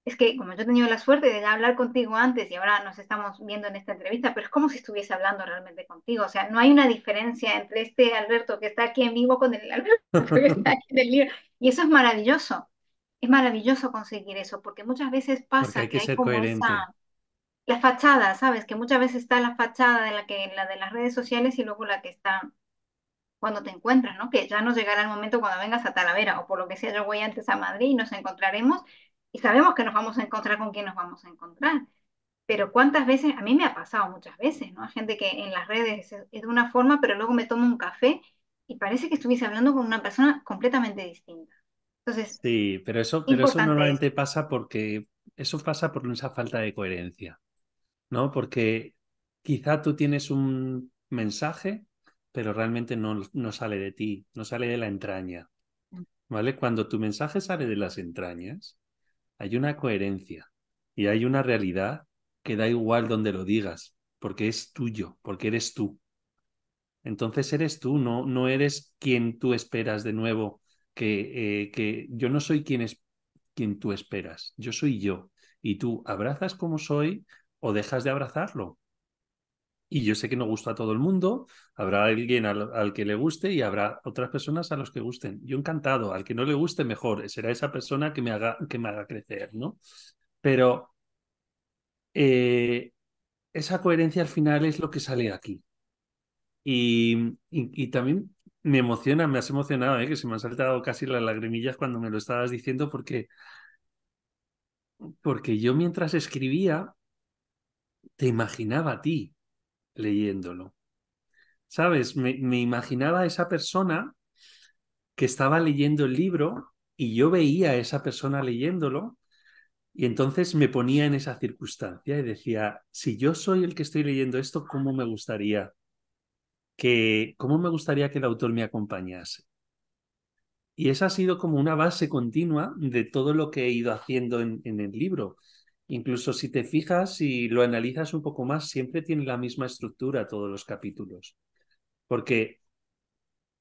es que como yo he tenido la suerte de hablar contigo antes y ahora nos estamos viendo en esta entrevista, pero es como si estuviese hablando realmente contigo. O sea, no hay una diferencia entre este Alberto que está aquí en vivo con el Alberto que está aquí en el libro. <laughs> Y eso es maravilloso. Es maravilloso conseguir eso, porque muchas veces pasa hay que, que hay como coherente. esa la fachada, ¿sabes? Que muchas veces está la fachada de la que la de las redes sociales y luego la que está cuando te encuentras, ¿no? Que ya nos llegará el momento cuando vengas a Talavera o por lo que sea, yo voy antes a Madrid y nos encontraremos y sabemos que nos vamos a encontrar con quién nos vamos a encontrar. Pero cuántas veces, a mí me ha pasado muchas veces, ¿no? Hay gente que en las redes es, de una forma, pero luego me tomo un café y parece que estuviese hablando con una persona completamente distinta. Entonces, sí, pero eso, pero eso normalmente pasa porque eso pasa por esa falta de coherencia, ¿no? Porque quizá tú tienes un mensaje pero realmente no, no sale de ti, no sale de la entraña. Mm. ¿Vale? Cuando tu mensaje sale de las entrañas, hay una coherencia y hay una realidad que da igual donde lo digas, porque es tuyo, porque eres tú. Entonces eres tú, no, no eres quien tú esperas de nuevo, que, eh, que yo no soy quien, es, quien tú esperas, yo soy yo. Y tú abrazas como soy o dejas de abrazarlo. Y yo sé que no gusta a todo el mundo, habrá alguien al, que le guste y habrá otras personas a los que gusten. Yo encantado, al que no le guste mejor, será esa persona que me haga, que me haga crecer, ¿no? Pero eh, esa coherencia al final es lo que sale aquí. Y, y, también me emociona, me has emocionado, ¿eh? que se me han saltado casi las lagrimillas cuando me lo estabas diciendo, porque, porque yo mientras escribía, te imaginaba a ti leyéndolo. ¿Sabes? Me, imaginaba a esa persona que estaba leyendo el libro y yo veía a esa persona leyéndolo y entonces me ponía en esa circunstancia y decía, si yo soy el que estoy leyendo esto, ¿cómo me gustaría que, cómo me gustaría que el autor me acompañase? Y esa ha sido como una base continua de todo lo que he ido haciendo en, en el libro. Incluso si te fijas y lo analizas un poco más, siempre tiene la misma estructura todos los capítulos. Porque,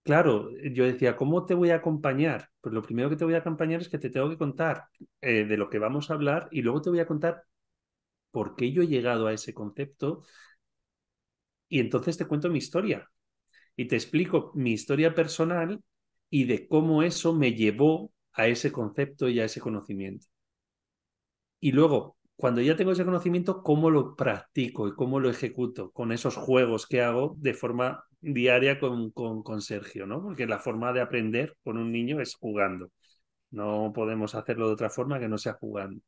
claro, yo decía, ¿cómo te voy a acompañar? Pues lo primero que te voy a acompañar es que te tengo que contar eh, de lo que vamos a hablar y luego te voy a contar por qué yo he llegado a ese concepto y entonces te cuento mi historia y te explico mi historia personal y de cómo eso me llevó a ese concepto y a ese conocimiento. Y luego cuando ya tengo ese conocimiento, cómo lo practico y cómo lo ejecuto con esos juegos que hago de forma diaria con, con, Sergio, ¿no? Porque la forma de aprender con un niño es jugando. No podemos hacerlo de otra forma que no sea jugando.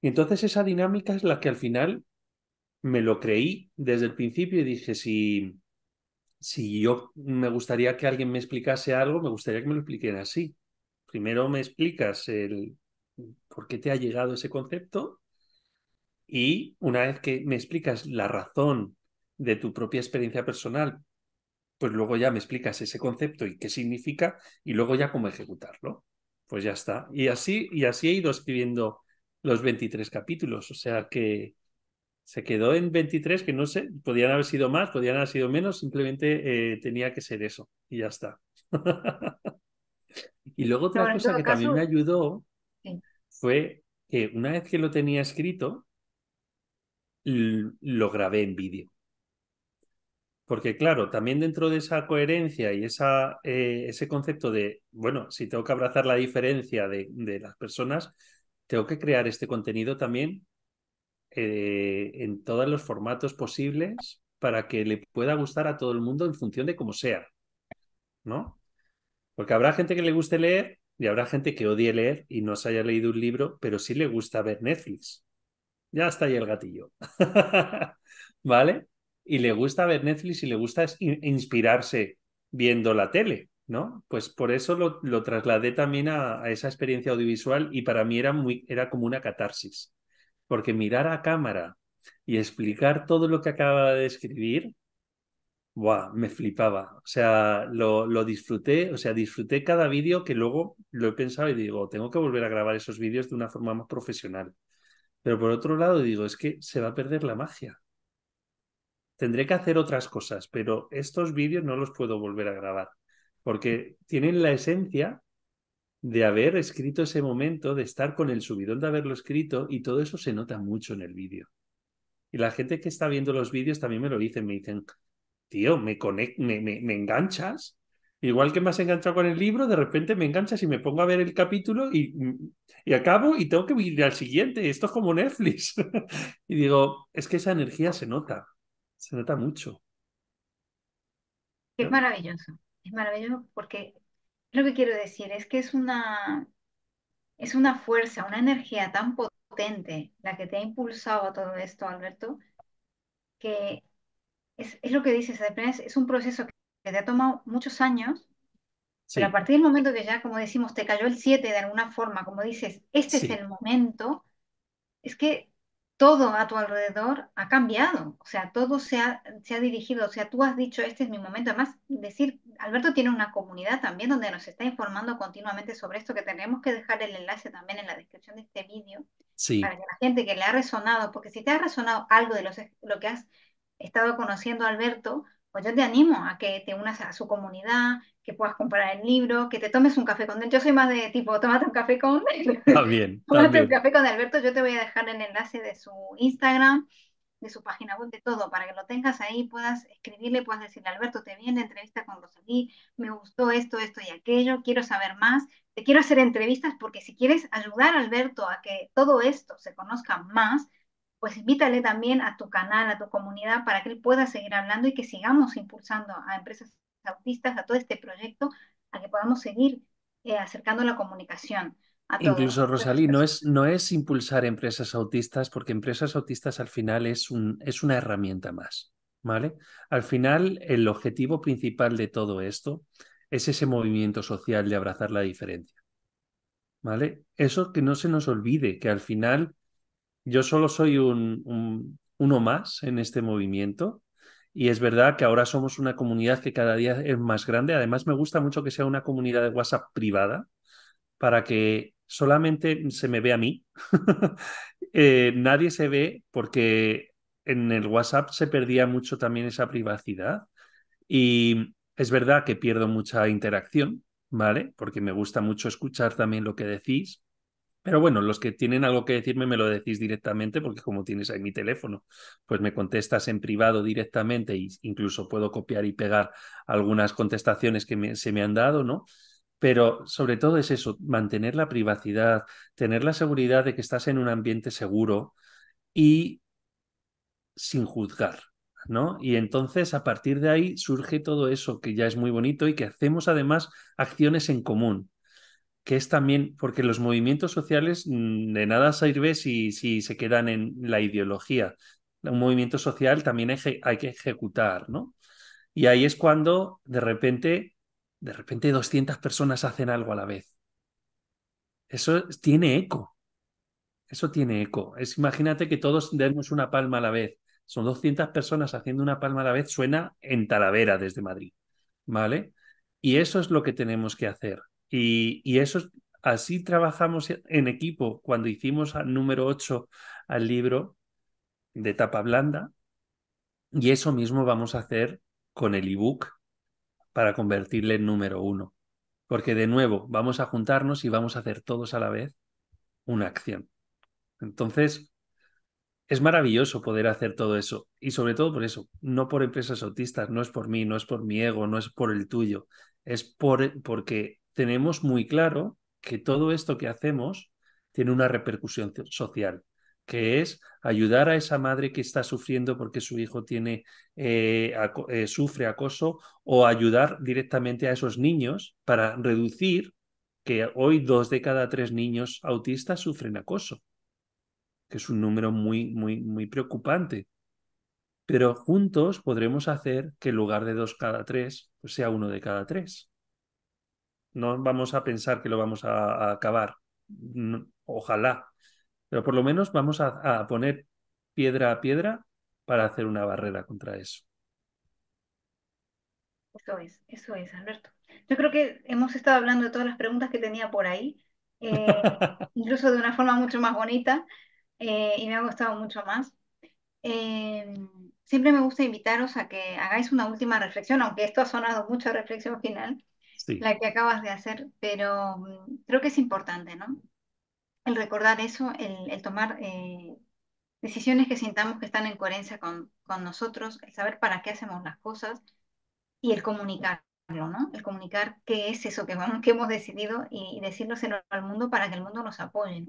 Y entonces esa dinámica es la que al final me lo creí desde el principio y dije, si, si yo me gustaría que alguien me explicase algo, me gustaría que me lo expliquen así. Primero me explicas el por qué te ha llegado ese concepto y una vez que me explicas la razón de tu propia experiencia personal, pues luego ya me explicas ese concepto y qué significa y luego ya cómo ejecutarlo. Pues ya está. Y así, y así he ido escribiendo los 23 capítulos. O sea que se quedó en 23, que no sé, podían haber sido más, podían haber sido menos, simplemente eh, tenía que ser eso. Y ya está. <laughs> y luego otra cosa que también me ayudó fue que una vez que lo tenía escrito, lo grabé en vídeo. Porque claro, también dentro de esa coherencia y esa, eh, ese concepto de, bueno, si tengo que abrazar la diferencia de, de las personas, tengo que crear este contenido también eh, en todos los formatos posibles para que le pueda gustar a todo el mundo en función de cómo sea, ¿no? Porque habrá gente que le guste leer y habrá gente que odie leer y no se haya leído un libro, pero sí le gusta ver Netflix. Ya está ahí el gatillo. <laughs> ¿Vale? Y le gusta ver Netflix y le gusta inspirarse viendo la tele, ¿no? Pues por eso lo, lo trasladé también a, a, esa experiencia audiovisual y para mí era, muy, era como una catarsis. Porque mirar a cámara y explicar todo lo que acababa de escribir Buah, me flipaba. O sea, lo, lo disfruté, o sea, disfruté cada vídeo que luego lo he pensado y digo, tengo que volver a grabar esos vídeos de una forma más profesional. Pero por otro lado digo, es que se va a perder la magia. Tendré que hacer otras cosas, pero estos vídeos no los puedo volver a grabar, porque tienen la esencia de haber escrito ese momento, de estar con el subidón de haberlo escrito, y todo eso se nota mucho en el vídeo. Y la gente que está viendo los vídeos también me lo dicen, me dicen, tío, me, me, me, enganchas. Igual que me has enganchado con el libro, de repente me enganchas y me pongo a ver el capítulo y, y acabo y tengo que ir al siguiente. Esto es como Netflix. <laughs> y digo, es que esa energía se nota, se nota mucho. Es maravilloso, es maravilloso porque lo que quiero decir es que es una, es una fuerza, una energía tan potente la que te ha impulsado a todo esto, Alberto, que es, es lo que dices, es un proceso que te ha tomado muchos años, pero a partir del momento que ya, como decimos, te cayó el 7 de alguna forma, como dices, este es el momento, es que todo a tu alrededor ha cambiado, o sea, todo se ha, se ha dirigido, o sea, tú has dicho, este es mi momento, además, decir, Alberto tiene una comunidad también donde nos está informando continuamente sobre esto, que tenemos que dejar el enlace también en la descripción de este vídeo, para que la gente que le ha resonado, porque si te ha resonado algo de los, lo que has estado conociendo a Alberto, pues yo te animo a que te unas a su comunidad, que puedas comprar el libro, que te tomes un café con él. Yo soy más de tipo, tómate un café con él. <laughs> Está bien. <laughs> tómate un café con Alberto. Yo te voy a dejar el enlace de su Instagram, de su página web, de todo, para que lo tengas ahí, puedas escribirle, puedas decirle, Alberto, te vi en la entrevista con Rosalí, me gustó esto, esto y aquello, quiero saber más, te quiero hacer entrevistas porque si quieres ayudar a Alberto a que todo esto se conozca más, pues invítale también a tu canal, a tu comunidad, para que él pueda seguir hablando y que sigamos impulsando a empresas autistas, a todo este proyecto, a que podamos seguir eh, acercando la comunicación. A Incluso, Rosalí, no es, no es impulsar empresas autistas, porque empresas autistas al final es, un, es una herramienta más. ¿vale? Al final, el objetivo principal de todo esto es ese movimiento social de abrazar la diferencia. ¿Vale? Eso que no se nos olvide, que al final yo solo soy un, uno más en este movimiento y es verdad que ahora somos una comunidad que cada día es más grande. Además, me gusta mucho que sea una comunidad de WhatsApp privada para que solamente se me vea a mí. <laughs> Eh, nadie se ve porque en el WhatsApp se perdía mucho también esa privacidad y es verdad que pierdo mucha interacción, ¿vale? Porque me gusta mucho escuchar también lo que decís, pero bueno, los que tienen algo que decirme me lo decís directamente porque como tienes ahí mi teléfono, pues me contestas en privado directamente e incluso puedo copiar y pegar algunas contestaciones que se me han dado, ¿no? pero sobre todo es eso, mantener la privacidad, tener la seguridad de que estás en un ambiente seguro y sin juzgar, ¿no? Y entonces a partir de ahí surge todo eso que ya es muy bonito y que hacemos además acciones en común, que es también, porque los movimientos sociales mm, de nada sirve si, se quedan en la ideología. Un movimiento social también hay, hay que ejecutar, ¿no? Y ahí es cuando de repente, de repente 200 personas hacen algo a la vez. Eso tiene eco. Eso tiene eco. Es, imagínate que todos demos una palma a la vez. Son 200 personas haciendo una palma a la vez. Suena en Talavera desde Madrid. ¿Vale? Y eso es lo que tenemos que hacer. Y, y eso así trabajamos en equipo cuando hicimos al número 8 al libro de tapa blanda. Y eso mismo vamos a hacer con el ebook para convertirle en número uno. Porque de nuevo, vamos a juntarnos y vamos a hacer todos a la vez una acción. Entonces, es maravilloso poder hacer todo eso. Y sobre todo por eso, no por empresas autistas, no es por mí, no es por mi ego, no es por el tuyo. Es por, porque tenemos muy claro que todo esto que hacemos tiene una repercusión social que es ayudar a esa madre que está sufriendo porque su hijo tiene, eh, eh, sufre acoso o ayudar directamente a esos niños para reducir que hoy dos de cada tres niños autistas sufren acoso, que es un número muy, muy, muy preocupante. Pero juntos podremos hacer que en lugar de dos cada tres, pues sea uno de cada tres. No vamos a pensar que lo vamos a acabar. Ojalá, pero por lo menos vamos a, poner piedra a piedra para hacer una barrera contra eso. Eso es, eso es, Alberto. Yo creo que hemos estado hablando de todas las preguntas que tenía por ahí, eh, <laughs> incluso de una forma mucho más bonita, eh, y me ha gustado mucho más. Eh, siempre me gusta invitaros a que hagáis una última reflexión, aunque esto ha sonado mucho reflexión final, la que acabas de hacer, pero mm, creo que es importante, ¿no? el recordar eso, el, tomar eh, decisiones que sintamos que están en coherencia con, nosotros, el saber para qué hacemos las cosas y el comunicarlo, ¿no? El comunicar qué es eso que, vamos, que hemos decidido y, decirlo al mundo para que el mundo nos apoye.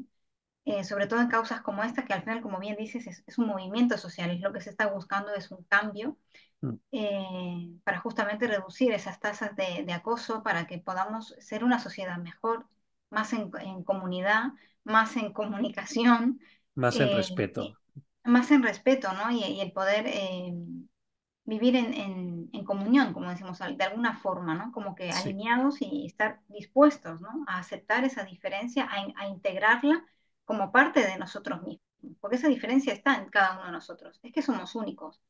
Eh, sobre todo en causas como esta, que al final, como bien dices, es, un movimiento social, es lo que se está buscando es un cambio mm. eh, para justamente reducir esas tasas de, de, acoso, para que podamos ser una sociedad mejor, más en, en comunidad, más en comunicación. Más en eh, respeto. más en respeto, ¿no? Y, el poder vivir en, comunión, como decimos, de alguna forma, ¿no? Como que alineados y estar dispuestos, ¿no? A aceptar esa diferencia, a, integrarla como parte de nosotros mismos. Porque esa diferencia está en cada uno de nosotros. Es que somos únicos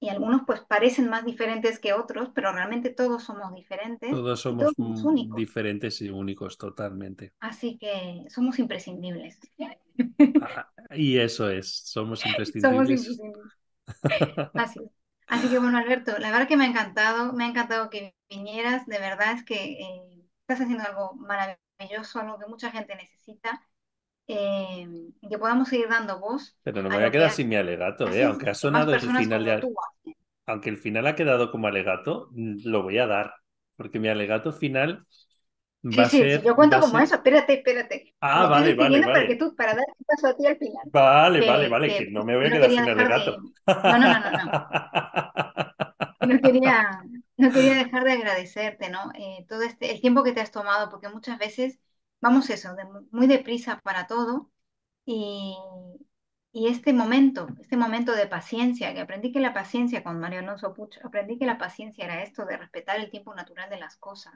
y algunos pues parecen más diferentes que otros, pero realmente todos somos diferentes. Todos somos, únicos. diferentes y únicos totalmente. Así que somos imprescindibles. Ah, y eso es, somos <laughs> imprescindibles. Así, Así que bueno, Alberto, la verdad que me ha encantado, me ha encantado que vinieras, de verdad es que eh, estás haciendo algo maravilloso, algo que mucha gente necesita eh, que podamos seguir dando voz. Pero no me voy a quedar sin mi alegato, ¿eh? aunque ha sonado el final de... Aunque el final ha quedado como alegato, lo voy a dar, porque mi alegato final va a ser... yo cuento como eso, espérate, espérate. Ah, vale, vale, vale. Para, que tú, para dar paso a ti al final. Vale, vale, vale, que, no me voy a quedar sin alegato. No, no, no, no. no. no quería, no quería dejar de agradecerte, ¿no? Eh, todo este, el tiempo que te has tomado, porque muchas veces vamos eso, de, muy deprisa para todo. Y, y, este momento, este momento de paciencia, que aprendí que la paciencia con Mario Alonso Puch, aprendí que la paciencia era esto de respetar el tiempo natural de las cosas.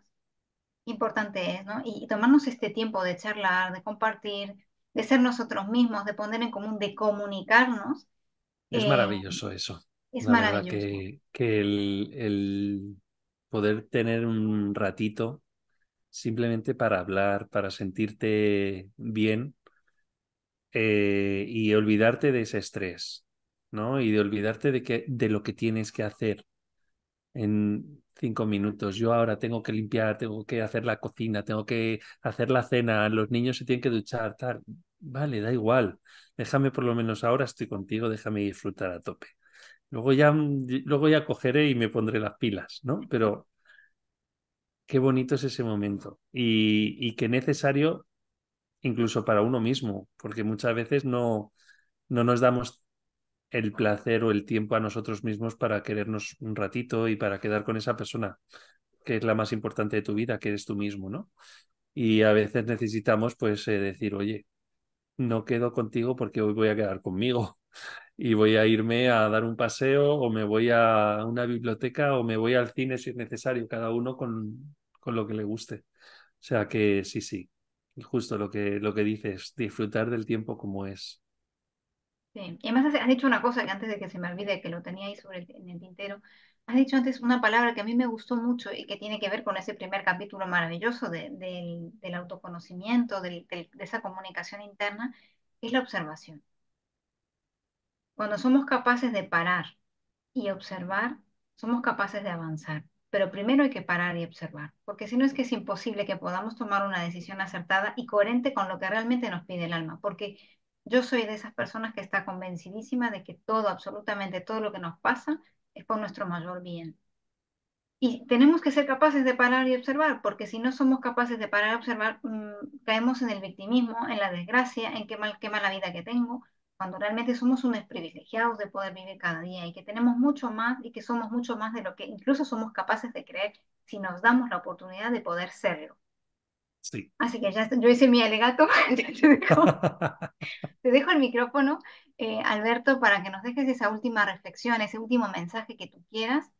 Importante es, ¿no? Y, tomarnos este tiempo de charlar, de compartir, de ser nosotros mismos, de poner en común, de comunicarnos. Es maravilloso eso. Es maravilloso. que, que el, el poder tener un ratito simplemente para hablar, para sentirte bien eh, y olvidarte de ese estrés, ¿no? Y de olvidarte de, que, de lo que tienes que hacer en cinco minutos. Yo ahora tengo que limpiar, tengo que hacer la cocina, tengo que hacer la cena, los niños se tienen que duchar, tal. Vale, da igual. Déjame por lo menos ahora estoy contigo, déjame disfrutar a tope. Luego ya, luego ya cogeré y me pondré las pilas, ¿no? Pero qué bonito es ese momento y, y qué necesario incluso para uno mismo, porque muchas veces no, no nos damos el placer o el tiempo a nosotros mismos para querernos un ratito y para quedar con esa persona que es la más importante de tu vida, que eres tú mismo, ¿no? Y a veces necesitamos pues eh, decir, oye, no quedo contigo porque hoy voy a quedar conmigo <laughs> y voy a irme a dar un paseo o me voy a una biblioteca o me voy al cine si es necesario, cada uno con, con lo que le guste. O sea que sí, sí, justo lo que, lo que dices, disfrutar del tiempo como es. Sí. Y además has, has dicho una cosa que antes de que se me olvide, que lo tenía ahí sobre el- en el tintero, has dicho antes una palabra que a mí me gustó mucho y que tiene que ver con ese primer capítulo maravilloso de- del, del autoconocimiento, del- de esa comunicación interna, que es la observación. Cuando somos capaces de parar y observar, somos capaces de avanzar. Pero primero hay que parar y observar, porque si no es que es imposible que podamos tomar una decisión acertada y coherente con lo que realmente nos pide el alma, porque yo soy de esas personas que está convencidísima de que todo, absolutamente todo lo que nos pasa es por nuestro mayor bien. Y tenemos que ser capaces de parar y observar, porque si no somos capaces de parar y observar, mm, caemos en el victimismo, en la desgracia, en qué mal, qué mala vida que tengo, cuando realmente somos unos privilegiados de poder vivir cada día y que tenemos mucho más y que somos mucho más de lo que incluso somos capaces de creer si nos damos la oportunidad de poder serlo. Sí. Así que ya yo hice mi alegato, <laughs> te dejo, <laughs> te dejo el micrófono, eh, Alberto, para que nos dejes esa última reflexión, ese último mensaje que tú quieras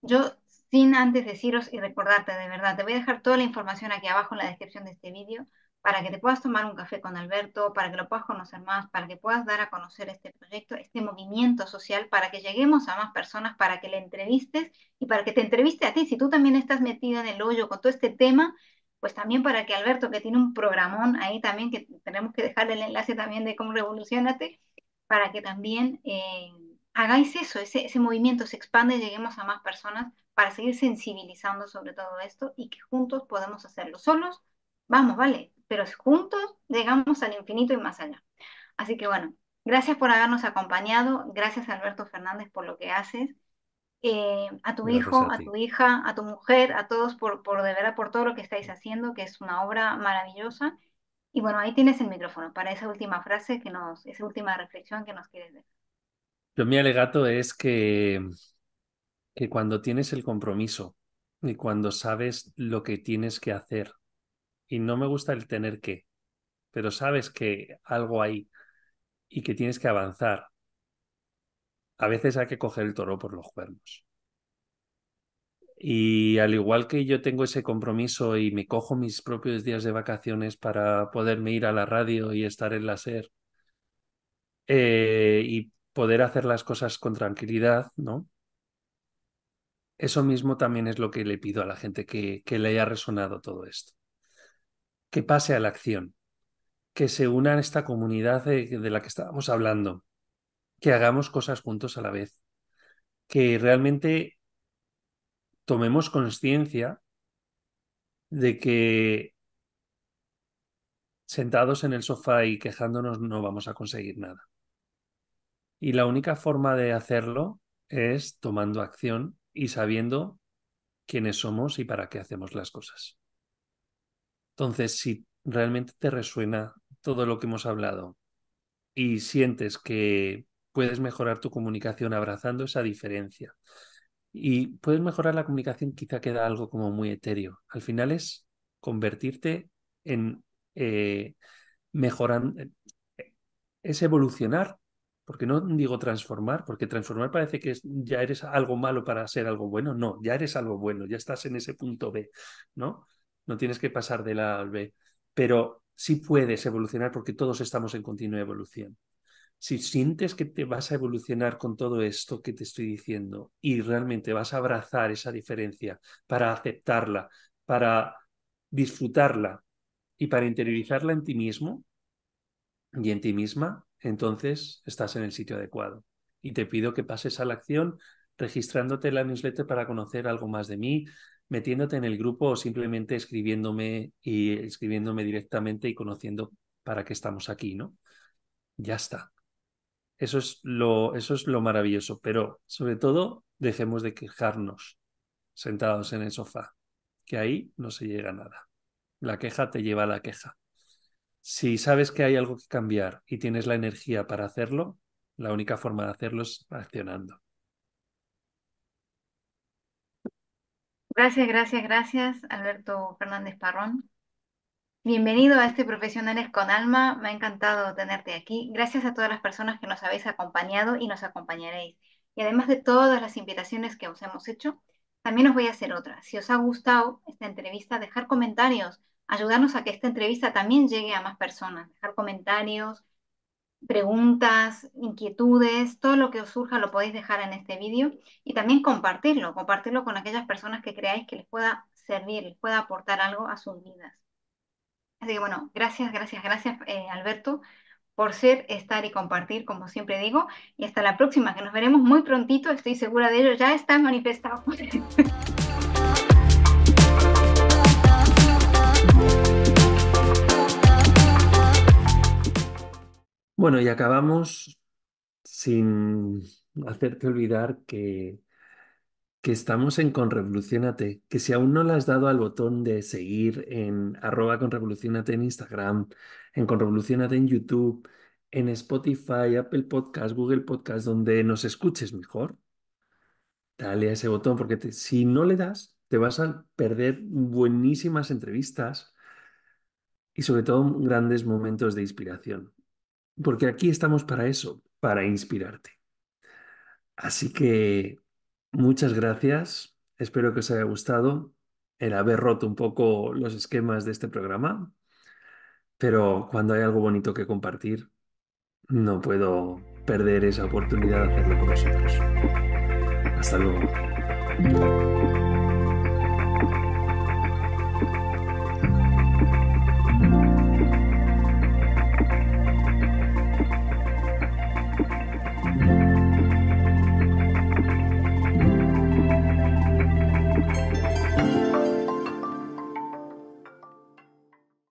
yo, sin antes deciros y recordarte de verdad, te voy a dejar toda la información aquí abajo en la descripción de este vídeo para que te puedas tomar un café con Alberto, para que lo puedas conocer más, para que puedas dar a conocer este proyecto, este movimiento social, para que lleguemos a más personas, para que le entrevistes y para que te entreviste a ti. Si tú también estás metida en el hoyo con todo este tema, pues también para que Alberto, que tiene un programón ahí también, que tenemos que dejarle el enlace también de cómo revolucionate, para que también... Eh, hagáis eso, ese, movimiento se expande y lleguemos a más personas para seguir sensibilizando sobre todo esto y que juntos podemos hacerlo. Solos, vamos, vale, pero juntos llegamos al infinito y más allá. Así que bueno, gracias por habernos acompañado, gracias Alberto Fernández por lo que haces. Eh, a tu Gracias hijo, a tu hija, a tu mujer, a todos por, por de verdad por todo lo que estáis haciendo, que es una obra maravillosa. Y bueno, ahí tienes el micrófono para esa última frase que nos, esa última reflexión que nos quieres dejar. Yo mi alegato es que, que cuando tienes el compromiso y cuando sabes lo que tienes que hacer, y no me gusta el tener que, pero sabes que algo hay y que tienes que avanzar, a veces hay que coger el toro por los cuernos. Y al igual que yo tengo ese compromiso y me cojo mis propios días de vacaciones para poderme ir a la radio y estar en la SER eh, y poder hacer las cosas con tranquilidad, ¿no? Eso mismo también es lo que le pido a la gente que, que le haya resonado todo esto. Que pase a la acción, que se una a esta comunidad de, de la que estábamos hablando, que hagamos cosas juntos a la vez, que realmente tomemos conciencia de que sentados en el sofá y quejándonos no vamos a conseguir nada. Y la única forma de hacerlo es tomando acción y sabiendo quiénes somos y para qué hacemos las cosas. Entonces, si realmente te resuena todo lo que hemos hablado y sientes que puedes mejorar tu comunicación abrazando esa diferencia y puedes mejorar la comunicación, quizá queda algo como muy etéreo. Al final es convertirte en eh, mejorando, es evolucionar, porque no digo transformar, porque transformar parece que es, ya eres algo malo para ser algo bueno. No, ya eres algo bueno, ya estás en ese punto B, ¿no? No tienes que pasar de la A al B, pero sí puedes evolucionar porque todos estamos en continua evolución. Si sientes que te vas a evolucionar con todo esto que te estoy diciendo y realmente vas a abrazar esa diferencia para aceptarla, para disfrutarla y para interiorizarla en ti mismo y en ti misma, entonces estás en el sitio adecuado. Y te pido que pases a la acción registrándote en la newsletter para conocer algo más de mí, metiéndote en el grupo o simplemente escribiéndome y escribiéndome directamente y conociendo para qué estamos aquí, ¿no? Ya está. Eso es lo, eso es lo maravilloso, pero sobre todo dejemos de quejarnos sentados en el sofá. que ahí no se llega a nada. La queja te lleva a la queja. Si sabes que hay algo que cambiar y tienes la energía para hacerlo, la única forma de hacerlo es accionando. Gracias, gracias, gracias, Alberto Fernández Parrón. Bienvenido a este Profesionales con Alma. Me ha encantado tenerte aquí. Gracias a todas las personas que nos habéis acompañado y nos acompañaréis. Y además de todas las invitaciones que os hemos hecho, también os voy a hacer otra. Si os ha gustado esta entrevista, dejar comentarios, ayudarnos a que esta entrevista también llegue a más personas. Dejar comentarios, preguntas, inquietudes, todo lo que os surja lo podéis dejar en este vídeo y también compartirlo, compartirlo con aquellas personas que creáis que les pueda servir, les pueda aportar algo a sus vidas. Así que bueno, gracias, gracias, gracias eh, Alberto por ser, estar y compartir, como siempre digo, y hasta la próxima, que nos veremos muy prontito, estoy segura de ello, ya está manifestado. <laughs> Bueno, y acabamos sin hacerte olvidar que, que estamos en Conrevolucionate, que si aún no le has dado al botón de seguir en arroba conrevolucionate en Instagram, en Conrevolucionate en YouTube, en Spotify, Apple Podcast, Google Podcast, donde nos escuches mejor, dale a ese botón, porque si no le das, te vas a perder buenísimas entrevistas y sobre todo grandes momentos de inspiración porque aquí estamos para eso, para inspirarte. Así que muchas gracias, espero que os haya gustado el haber roto un poco los esquemas de este programa, pero cuando hay algo bonito que compartir, no puedo perder esa oportunidad de hacerlo con vosotros. Hasta luego.